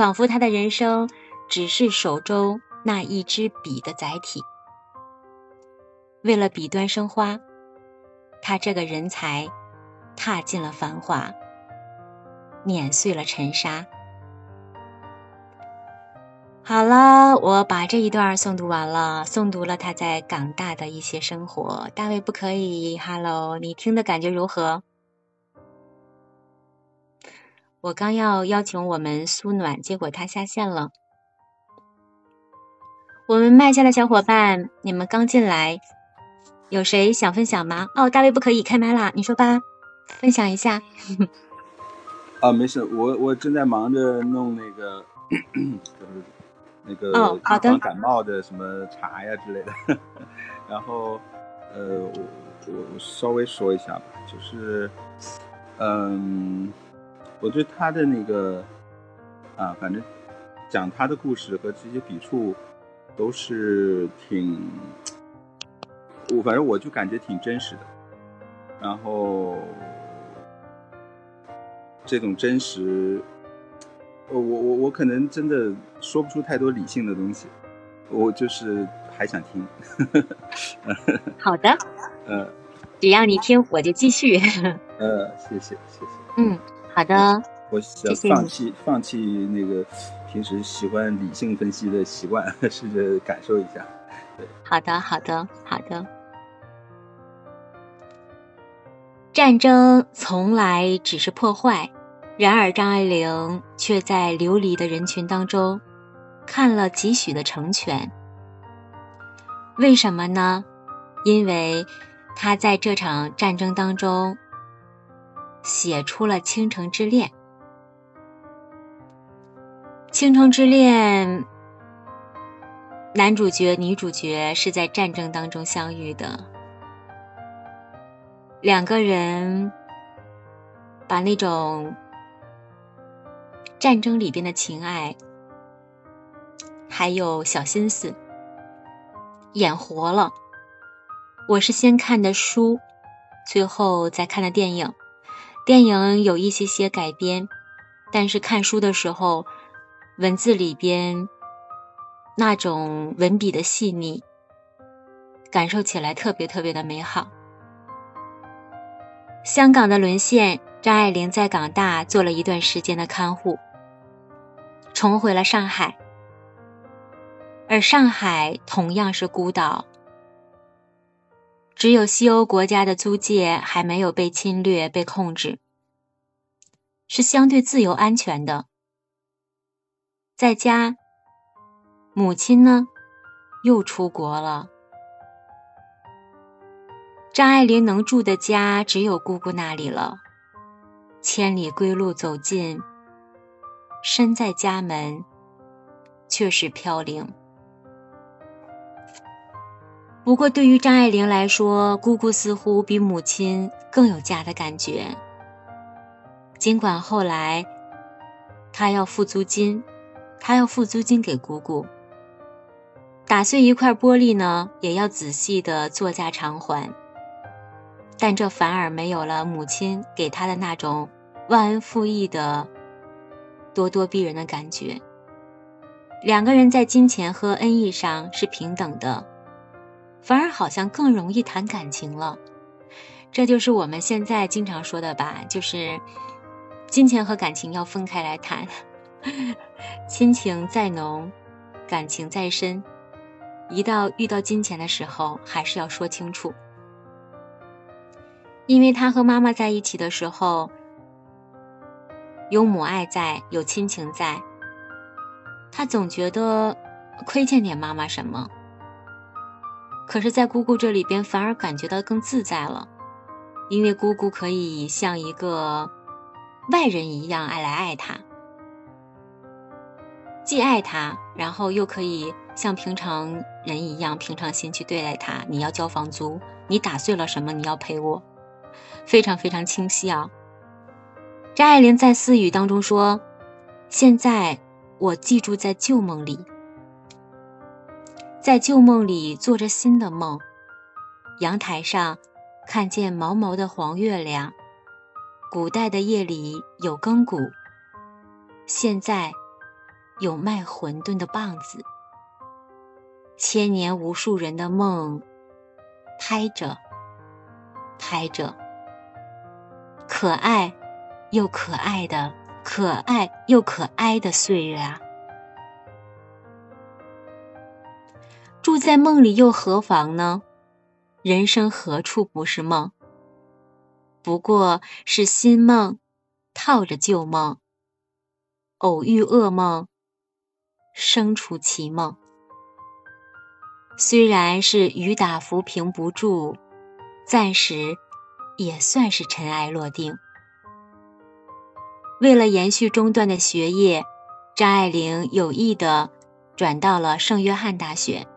仿佛他的人生只是手中那一支笔的载体，为了笔端生花。他这个人才，踏进了繁华，碾碎了尘沙。好了，我把这一段诵读完了，诵读了他在港大的一些生活。大卫不可以，Hello，你听的感觉如何？我刚要邀请我们苏暖，结果他下线了。我们麦下的小伙伴，你们刚进来。有谁想分享吗？哦，大卫不可以开麦啦，你说吧，分享一下。啊，没事，我我正在忙着弄那个，就是那个预防感冒的什么茶呀之类的。然后，呃，我我稍微说一下吧，就是，嗯，我对他的那个啊，反正讲他的故事和这些笔触都是挺。我反正我就感觉挺真实的，然后这种真实，我我我可能真的说不出太多理性的东西，我就是还想听。好的。嗯。只要你听，我就继续。呃，谢谢，谢谢。嗯，好的。我想放弃放弃那个平时喜欢理性分析的习惯，试着感受一下。对。好的，好的，好的。战争从来只是破坏，然而张爱玲却在流离的人群当中看了几许的成全。为什么呢？因为。她在这场战争当中写出了《倾城之恋》。《倾城之恋》男主角、女主角是在战争当中相遇的，两个人把那种战争里边的情爱，还有小心思演活了。我是先看的书，最后再看的电影。电影有一些些改编，但是看书的时候，文字里边那种文笔的细腻，感受起来特别特别的美好。香港的沦陷，张爱玲在港大做了一段时间的看护，重回了上海，而上海同样是孤岛。只有西欧国家的租界还没有被侵略、被控制，是相对自由、安全的。在家，母亲呢，又出国了。张爱玲能住的家只有姑姑那里了。千里归路走尽，身在家门，却是飘零。不过，对于张爱玲来说，姑姑似乎比母亲更有家的感觉。尽管后来，她要付租金，她要付租金给姑姑。打碎一块玻璃呢，也要仔细的作价偿还。但这反而没有了母亲给她的那种忘恩负义的咄咄逼人的感觉。两个人在金钱和恩义上是平等的。反而好像更容易谈感情了，这就是我们现在经常说的吧，就是金钱和感情要分开来谈。亲情再浓，感情再深，一到遇到金钱的时候，还是要说清楚。因为他和妈妈在一起的时候，有母爱在，有亲情在，他总觉得亏欠点妈妈什么。可是，在姑姑这里边，反而感觉到更自在了，因为姑姑可以像一个外人一样爱来爱他，既爱他，然后又可以像平常人一样平常心去对待他。你要交房租，你打碎了什么，你要赔我，非常非常清晰啊。张爱玲在私语当中说：“现在我寄住在旧梦里。”在旧梦里做着新的梦，阳台上看见毛毛的黄月亮。古代的夜里有更鼓，现在有卖馄饨的棒子。千年无数人的梦，拍着，拍着，可爱又可爱的，可爱又可哀的岁月啊！住在梦里又何妨呢？人生何处不是梦？不过是新梦套着旧梦，偶遇噩梦，生出奇梦。虽然是雨打浮萍不住，暂时也算是尘埃落定。为了延续中断的学业，张爱玲有意的转到了圣约翰大学。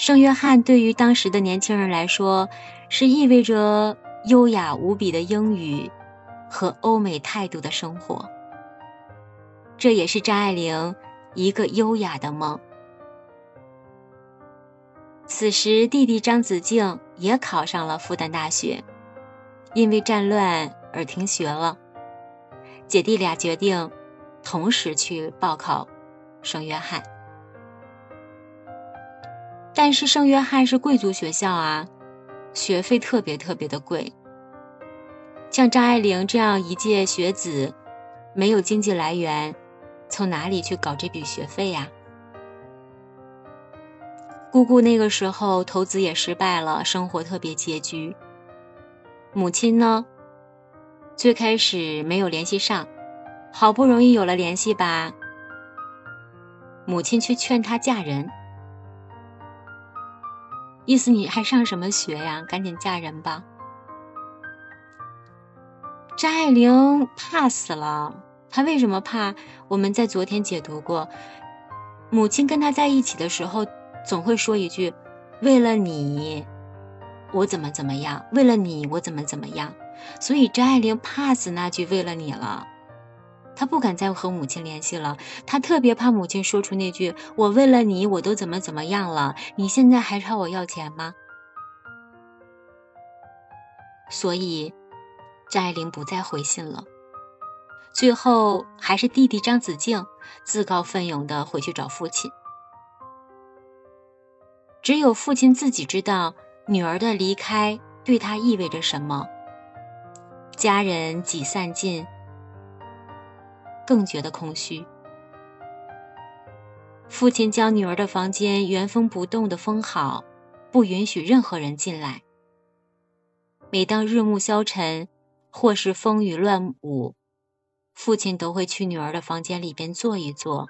圣约翰对于当时的年轻人来说，是意味着优雅无比的英语和欧美态度的生活。这也是张爱玲一个优雅的梦。此时，弟弟张子静也考上了复旦大学，因为战乱而停学了。姐弟俩决定同时去报考圣约翰。但是圣约翰是贵族学校啊，学费特别特别的贵。像张爱玲这样一介学子，没有经济来源，从哪里去搞这笔学费呀？姑姑那个时候投资也失败了，生活特别拮据。母亲呢，最开始没有联系上，好不容易有了联系吧，母亲去劝她嫁人，意思你还上什么学呀？赶紧嫁人吧。张爱玲怕死了，她为什么怕？我们在昨天解读过，母亲跟她在一起的时候，总会说一句：“为了你，我怎么怎么样；为了你，我怎么怎么样。”所以张爱玲怕死那句“为了你”了，他不敢再和母亲联系了。他特别怕母亲说出那句：“我为了你，我都怎么怎么样了，你现在还朝我要钱吗？”所以。张爱玲不再回信了，最后还是弟弟张子静自告奋勇的回去找父亲。只有父亲自己知道女儿的离开对他意味着什么。家人几散尽，更觉得空虚。父亲将女儿的房间原封不动的封好，不允许任何人进来。每当日暮消沉。或是风雨乱舞，父亲都会去女儿的房间里边坐一坐，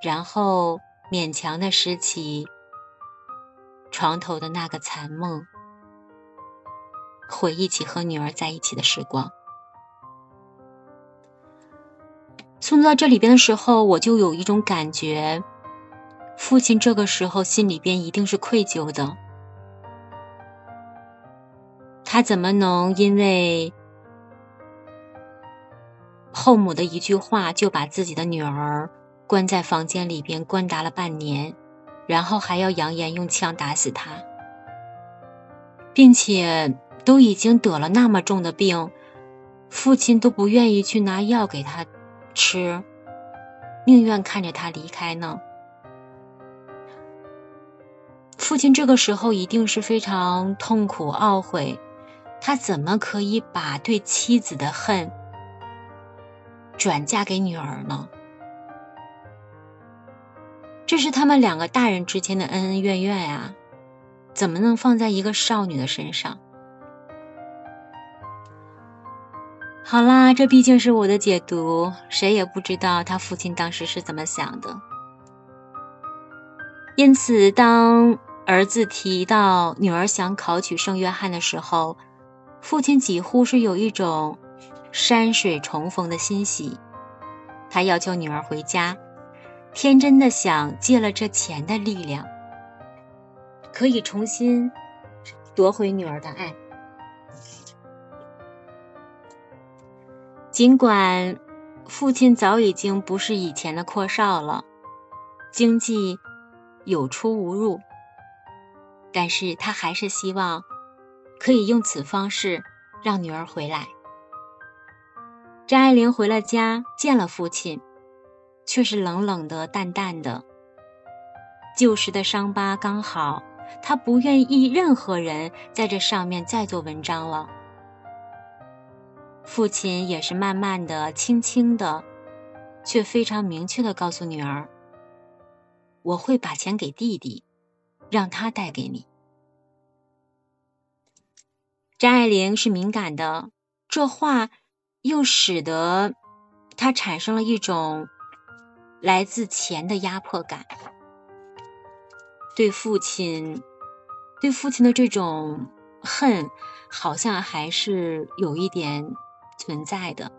然后勉强的拾起床头的那个残梦，回忆起和女儿在一起的时光。送到这里边的时候，我就有一种感觉，父亲这个时候心里边一定是愧疚的。他怎么能因为后母的一句话就把自己的女儿关在房间里边关达了半年，然后还要扬言用枪打死他，并且都已经得了那么重的病，父亲都不愿意去拿药给他吃，宁愿看着他离开呢？父亲这个时候一定是非常痛苦懊悔。他怎么可以把对妻子的恨转嫁给女儿呢？这是他们两个大人之间的恩恩怨怨呀，怎么能放在一个少女的身上？好啦，这毕竟是我的解读，谁也不知道他父亲当时是怎么想的。因此，当儿子提到女儿想考取圣约翰的时候，父亲几乎是有一种山水重逢的欣喜，他要求女儿回家，天真的想借了这钱的力量，可以重新夺回女儿的爱。尽管父亲早已经不是以前的阔少了，经济有出无入，但是他还是希望。可以用此方式让女儿回来。张爱玲回了家，见了父亲，却是冷冷的、淡淡的。旧时的伤疤刚好，她不愿意任何人在这上面再做文章了。父亲也是慢慢的、轻轻的，却非常明确的告诉女儿：“我会把钱给弟弟，让他带给你。”张爱玲是敏感的，这话又使得她产生了一种来自钱的压迫感。对父亲，对父亲的这种恨，好像还是有一点存在的。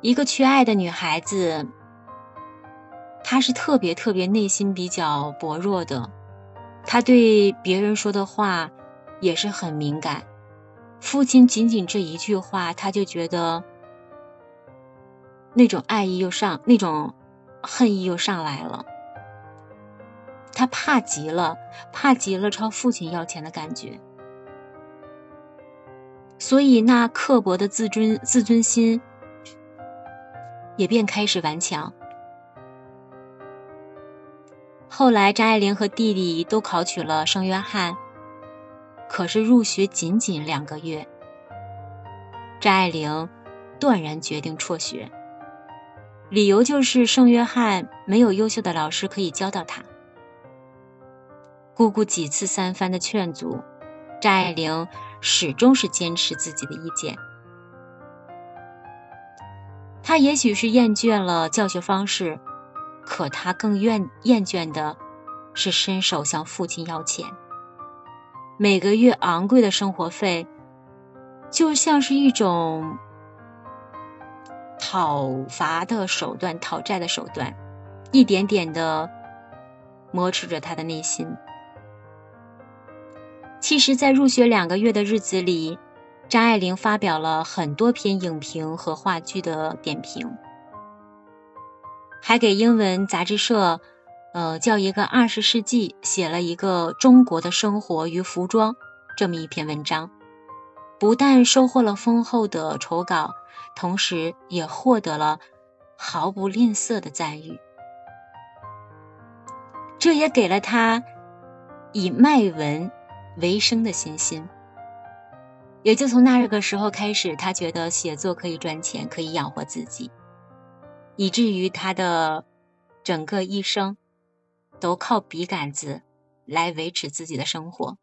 一个缺爱的女孩子，她是特别特别内心比较薄弱的，她对别人说的话。也是很敏感，父亲仅仅这一句话，她就觉得那种爱意又上，那种恨意又上来了。他怕极了，怕极了朝父亲要钱的感觉，所以那刻薄的自尊自尊心也便开始顽强。后来，张爱玲和弟弟都考取了圣约翰，可是入学仅仅两个月，张爱玲断然决定辍学，理由就是圣约翰没有优秀的老师可以教到她。姑姑几次三番的劝阻，张爱玲始终是坚持自己的意见。他也许是厌倦了教学方式。可他更厌厌倦的是伸手向父亲要钱。每个月昂贵的生活费，就像是一种讨伐的手段、讨债的手段，一点点的磨蚀着他的内心。其实，在入学两个月的日子里，张爱玲发表了很多篇影评和话剧的点评。还给英文杂志社，呃，叫一个二十世纪写了一个中国的生活与服装这么一篇文章，不但收获了丰厚的酬稿，同时也获得了毫不吝啬的赞誉。这也给了他以卖文为生的信心。也就从那个时候开始，他觉得写作可以赚钱，可以养活自己。以至于他的整个一生都靠笔杆子来维持自己的生活。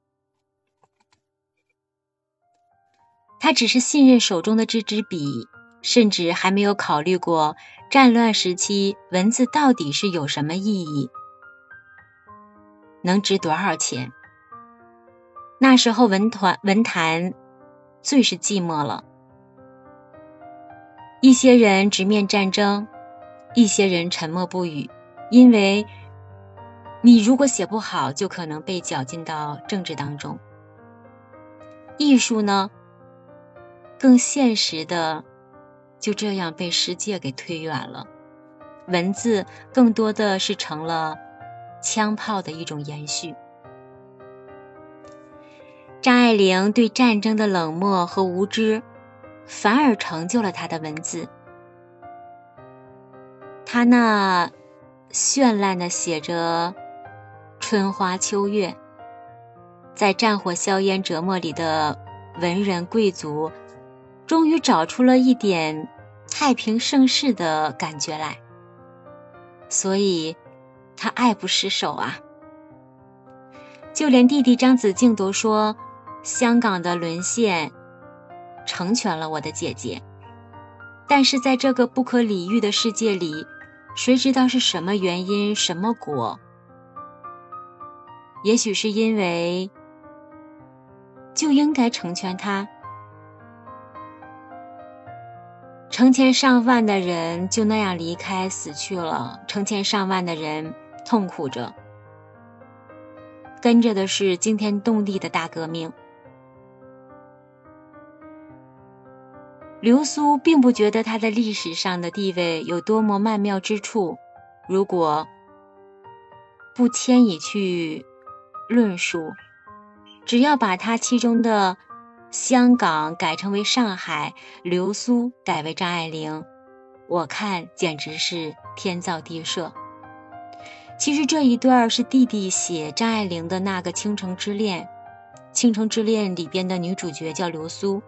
他只是信任手中的这支笔，甚至还没有考虑过战乱时期文字到底是有什么意义，能值多少钱。那时候文团文坛最是寂寞了，一些人直面战争。一些人沉默不语，因为你如果写不好，就可能被绞进到政治当中。艺术呢，更现实的就这样被世界给推远了。文字更多的是成了枪炮的一种延续。张爱玲对战争的冷漠和无知，反而成就了她的文字。他那绚烂的写着春花秋月，在战火硝烟折磨里的文人贵族，终于找出了一点太平盛世的感觉来。所以，他爱不释手啊！就连弟弟张子静都说，香港的沦陷成全了我的姐姐。但是，在这个不可理喻的世界里，谁知道是什么原因，什么果？也许是因为就应该成全他，成千上万的人就那样离开死去了，成千上万的人痛苦着，跟着的是惊天动地的大革命。流苏并不觉得他的历史上的地位有多么曼妙之处，如果不迁移去论述，只要把他其中的香港改成为上海，流苏改为张爱玲，我看简直是天造地设。其实这一段是弟弟写张爱玲的那个《倾城之恋》，《倾城之恋》里边的女主角叫流苏。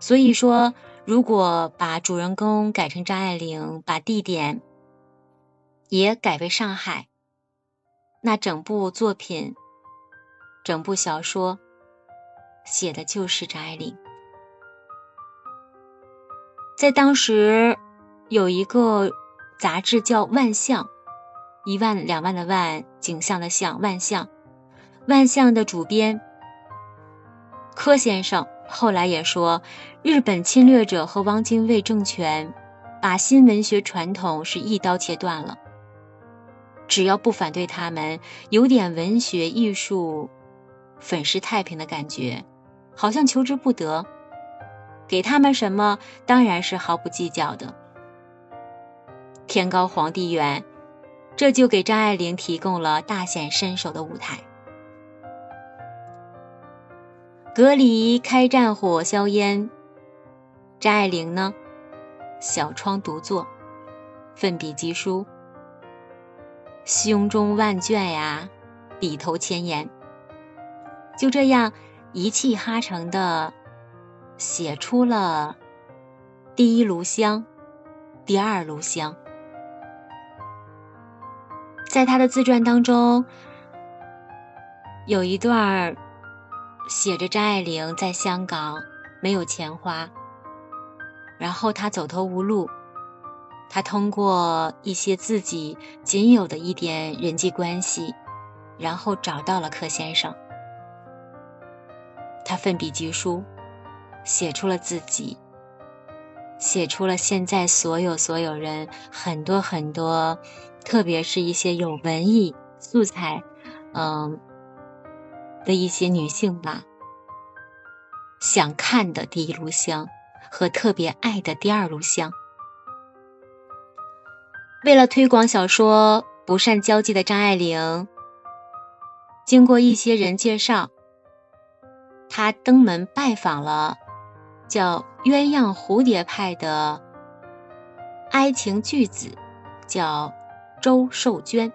所以说，如果把主人公改成张爱玲，把地点也改为上海，那整部作品、整部小说写的就是张爱玲。在当时，有一个杂志叫《万象》，一万两万的万，景象的象，万象，万象的主编柯先生。后来也说，日本侵略者和汪精卫政权把新文学传统是一刀切断了。只要不反对他们，有点文学艺术粉饰太平的感觉，好像求之不得。给他们什么，当然是毫不计较的。天高皇帝远，这就给张爱玲提供了大显身手的舞台。隔离开战火硝烟，张爱玲呢？小窗独坐，奋笔疾书。胸中万卷呀，笔头千言。就这样一气哈成的写出了第一炉香，第二炉香。在他的自传当中，有一段儿写着张爱玲在香港没有钱花，然后她走投无路，她通过一些自己仅有的一点人际关系，然后找到了柯先生。他奋笔疾书，写出了自己，写出了现在所有所有人很多很多，特别是一些有文艺素材，嗯的一些女性吧，想看的第一炉香和特别爱的第二炉香。为了推广小说，不善交际的张爱玲，经过一些人介绍。他登门拜访了叫鸳鸯蝴蝶派的哀情巨子，叫周寿娟。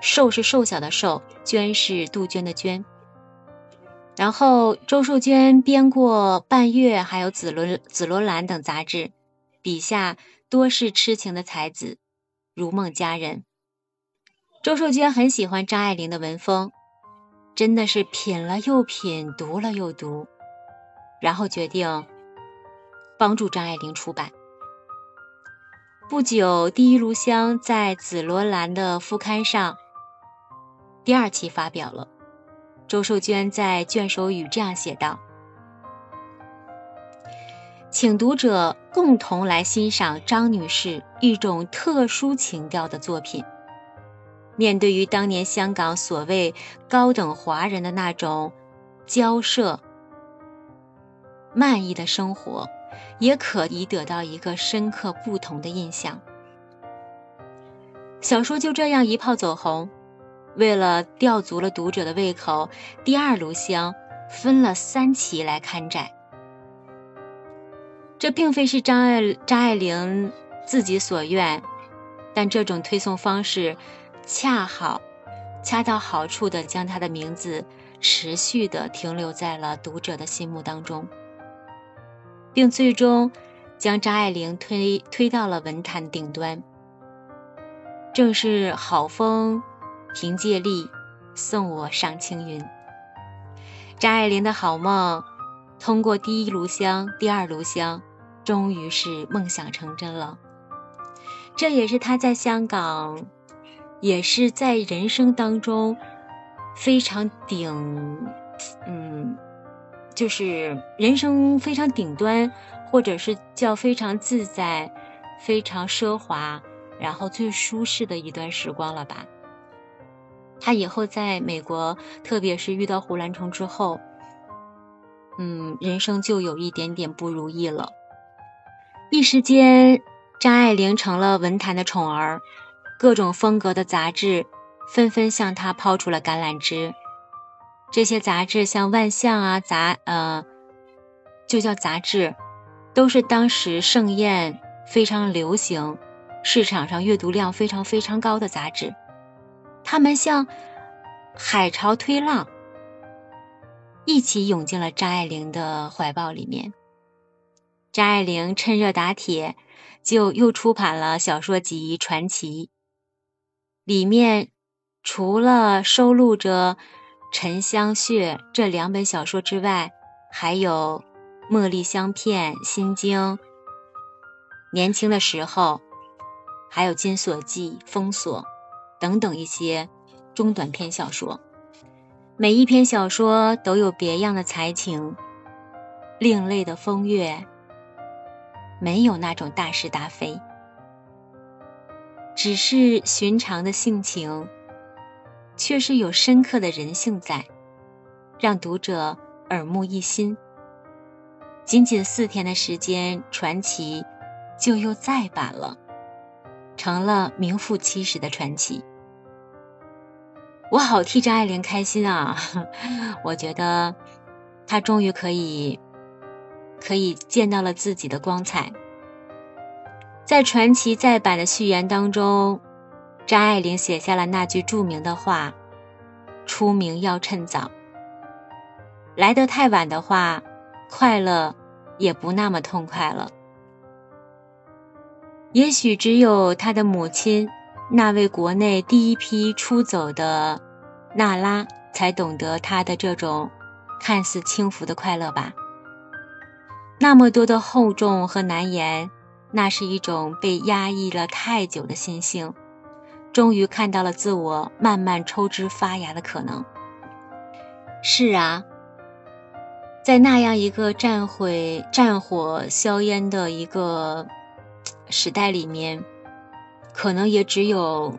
瘦是瘦小的瘦，娟是杜鹃的娟。然后周寿娟编过《半月》还有《紫罗紫罗兰》等杂志，笔下多是痴情的才子，如梦佳人。周寿娟很喜欢张爱玲的文风。真的是品了又品，读了又读，然后决定帮助张爱玲出版。不久，《第一炉香》在《紫罗兰》的副刊上第二期发表了。周寿娟在卷首语这样写道：“请读者共同来欣赏张女士一种特殊情调的作品。”面对于当年香港所谓高等华人的那种交涉、漫意的生活，也可以得到一个深刻不同的印象。小说就这样一炮走红。为了吊足了读者的胃口，第二炉香分了三期来刊载。这并非是张爱张爱玲自己所愿，但这种推送方式。恰好，恰到好处的将他的名字持续的停留在了读者的心目当中，并最终将张爱玲推推到了文坛顶端。正是好风凭借力，送我上青云。张爱玲的好梦，通过第一炉香、第二炉香，终于是梦想成真了。这也是她在香港。也是在人生当中非常顶，嗯，就是人生非常顶端，或者是叫非常自在、非常奢华，然后最舒适的一段时光了吧。他以后在美国，特别是遇到胡兰成之后，嗯，人生就有一点点不如意了。一时间，张爱玲成了文坛的宠儿。各种风格的杂志纷纷向他抛出了橄榄枝。这些杂志像《万象》啊，杂呃，就叫杂志，都是当时盛宴非常流行、市场上阅读量非常非常高的杂志。他们像海潮推浪，一起涌进了张爱玲的怀抱里面。张爱玲趁热打铁，就又出版了小说集《传奇》。里面除了收录着《沉香屑》这两本小说之外，还有《茉莉香片》《心经》。年轻的时候，还有《金锁记》《封锁》等等一些中短篇小说。每一篇小说都有别样的才情，另类的风月，没有那种大是大非。只是寻常的性情，却是有深刻的人性在，让读者耳目一新。仅仅四天的时间，传奇就又再版了，成了名副其实的传奇。我好替张爱玲开心啊！我觉得她终于可以，可以见到了自己的光彩。在传奇再版的序言当中，张爱玲写下了那句著名的话：“出名要趁早。”来得太晚的话，快乐也不那么痛快了。也许只有她的母亲，那位国内第一批出走的娜拉，才懂得他的这种看似轻浮的快乐吧。那么多的厚重和难言，那是一种被压抑了太久的心性，终于看到了自我慢慢抽枝发芽的可能。是啊。在那样一个战毁、战火硝烟的一个时代里面，可能也只有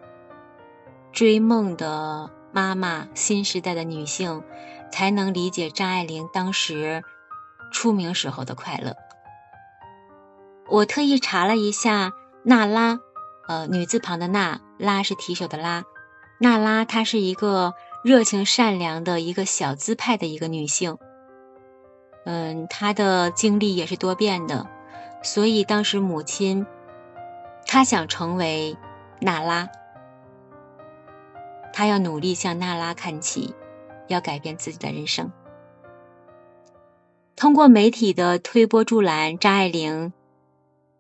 追梦的妈妈、新时代的女性，才能理解张爱玲当时出名时候的快乐。我特意查了一下，娜拉，呃，女字旁的娜，拉是提手的拉，娜拉她是一个热情善良的一个小资派的一个女性。嗯，他的经历也是多变的，所以当时母亲，他想成为娜拉，他要努力向娜拉看齐，要改变自己的人生。通过媒体的推波助澜，张爱玲，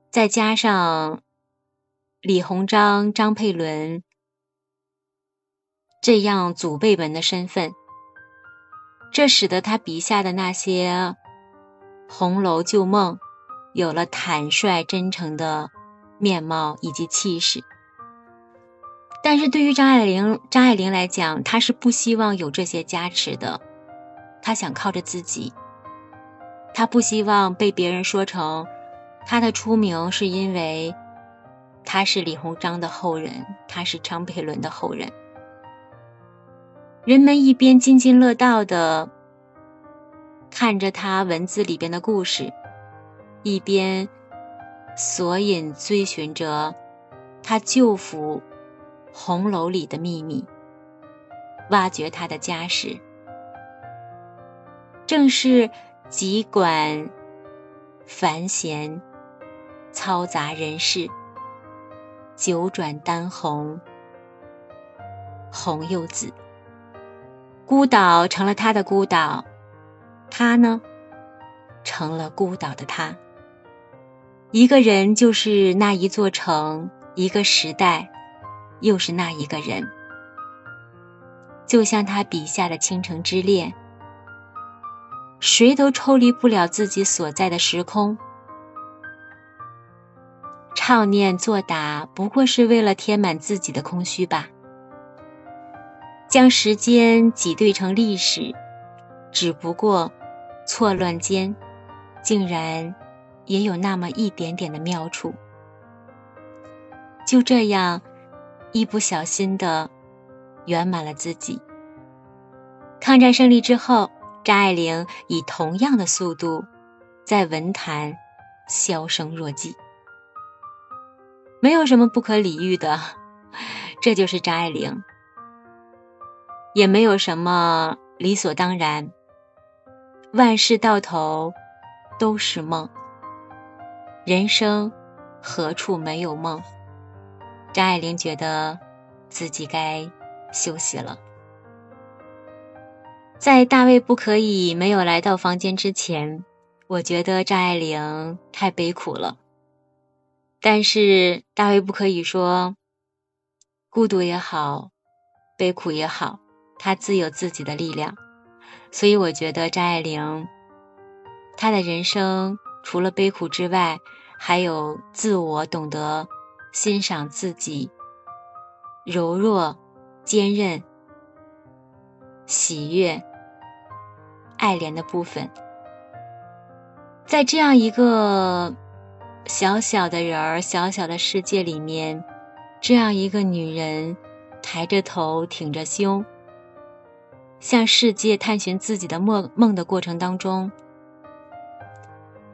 再加上李鸿章、张佩伦这样祖辈们的身份。这使得他笔下的那些红楼旧梦，有了坦率真诚的面貌以及气势。但是对于张爱玲，张爱玲来讲，她是不希望有这些加持的，她想靠着自己。她不希望被别人说成，她的出名是因为她是李鸿章的后人，她是张佩伦的后人。人们一边津津乐道的看着他文字里边的故事，一边索引追寻着他旧府红楼里的秘密，挖掘他的家世。正是几管繁弦，嘈杂人世，九转丹红，红柚子。孤岛成了他的孤岛，他呢，成了孤岛的他。一个人就是那一座城，一个时代，又是那一个人。就像他笔下的倾城之恋，谁都抽离不了自己所在的时空。唱念作答，不过是为了填满自己的空虚吧。将时间挤兑成历史，只不过错乱间，竟然也有那么一点点的妙处。就这样，一不小心的圆满了自己。抗战胜利之后，张爱玲以同样的速度在文坛销声若迹，没有什么不可理喻的，这就是张爱玲。也没有什么理所当然，万事到头都是梦。人生何处没有梦？张爱玲觉得自己该休息了。在大卫不可以没有来到房间之前，我觉得张爱玲太悲苦了。但是大卫不可以说，孤独也好，悲苦也好。他自有自己的力量，所以我觉得张爱玲，她的人生除了悲苦之外，还有自我懂得欣赏自己柔弱、坚韧、喜悦、爱怜的部分。在这样一个小小的人儿、小小的世界里面，这样一个女人抬着头、挺着胸。向世界探寻自己的梦梦的过程当中，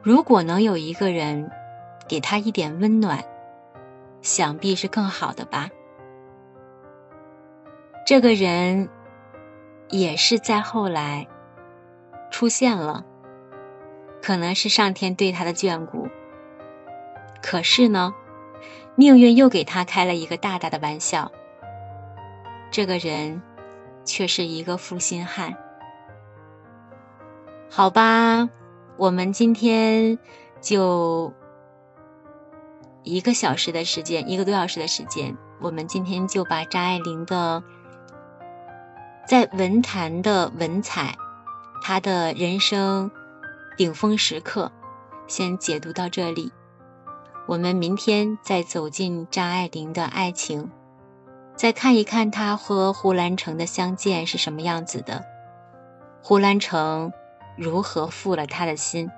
如果能有一个人给他一点温暖，想必是更好的吧。这个人也是在后来出现了，可能是上天对他的眷顾。可是呢，命运又给他开了一个大大的玩笑。这个人却是一个负心汉。好吧，我们今天就一个小时的时间，一个多小时的时间，我们今天就把张爱玲的在文坛的文采，她的人生顶峰时刻，先解读到这里。我们明天再走进张爱玲的爱情，再看一看她和胡兰成的相见是什么样子的，胡兰成如何负了他的心。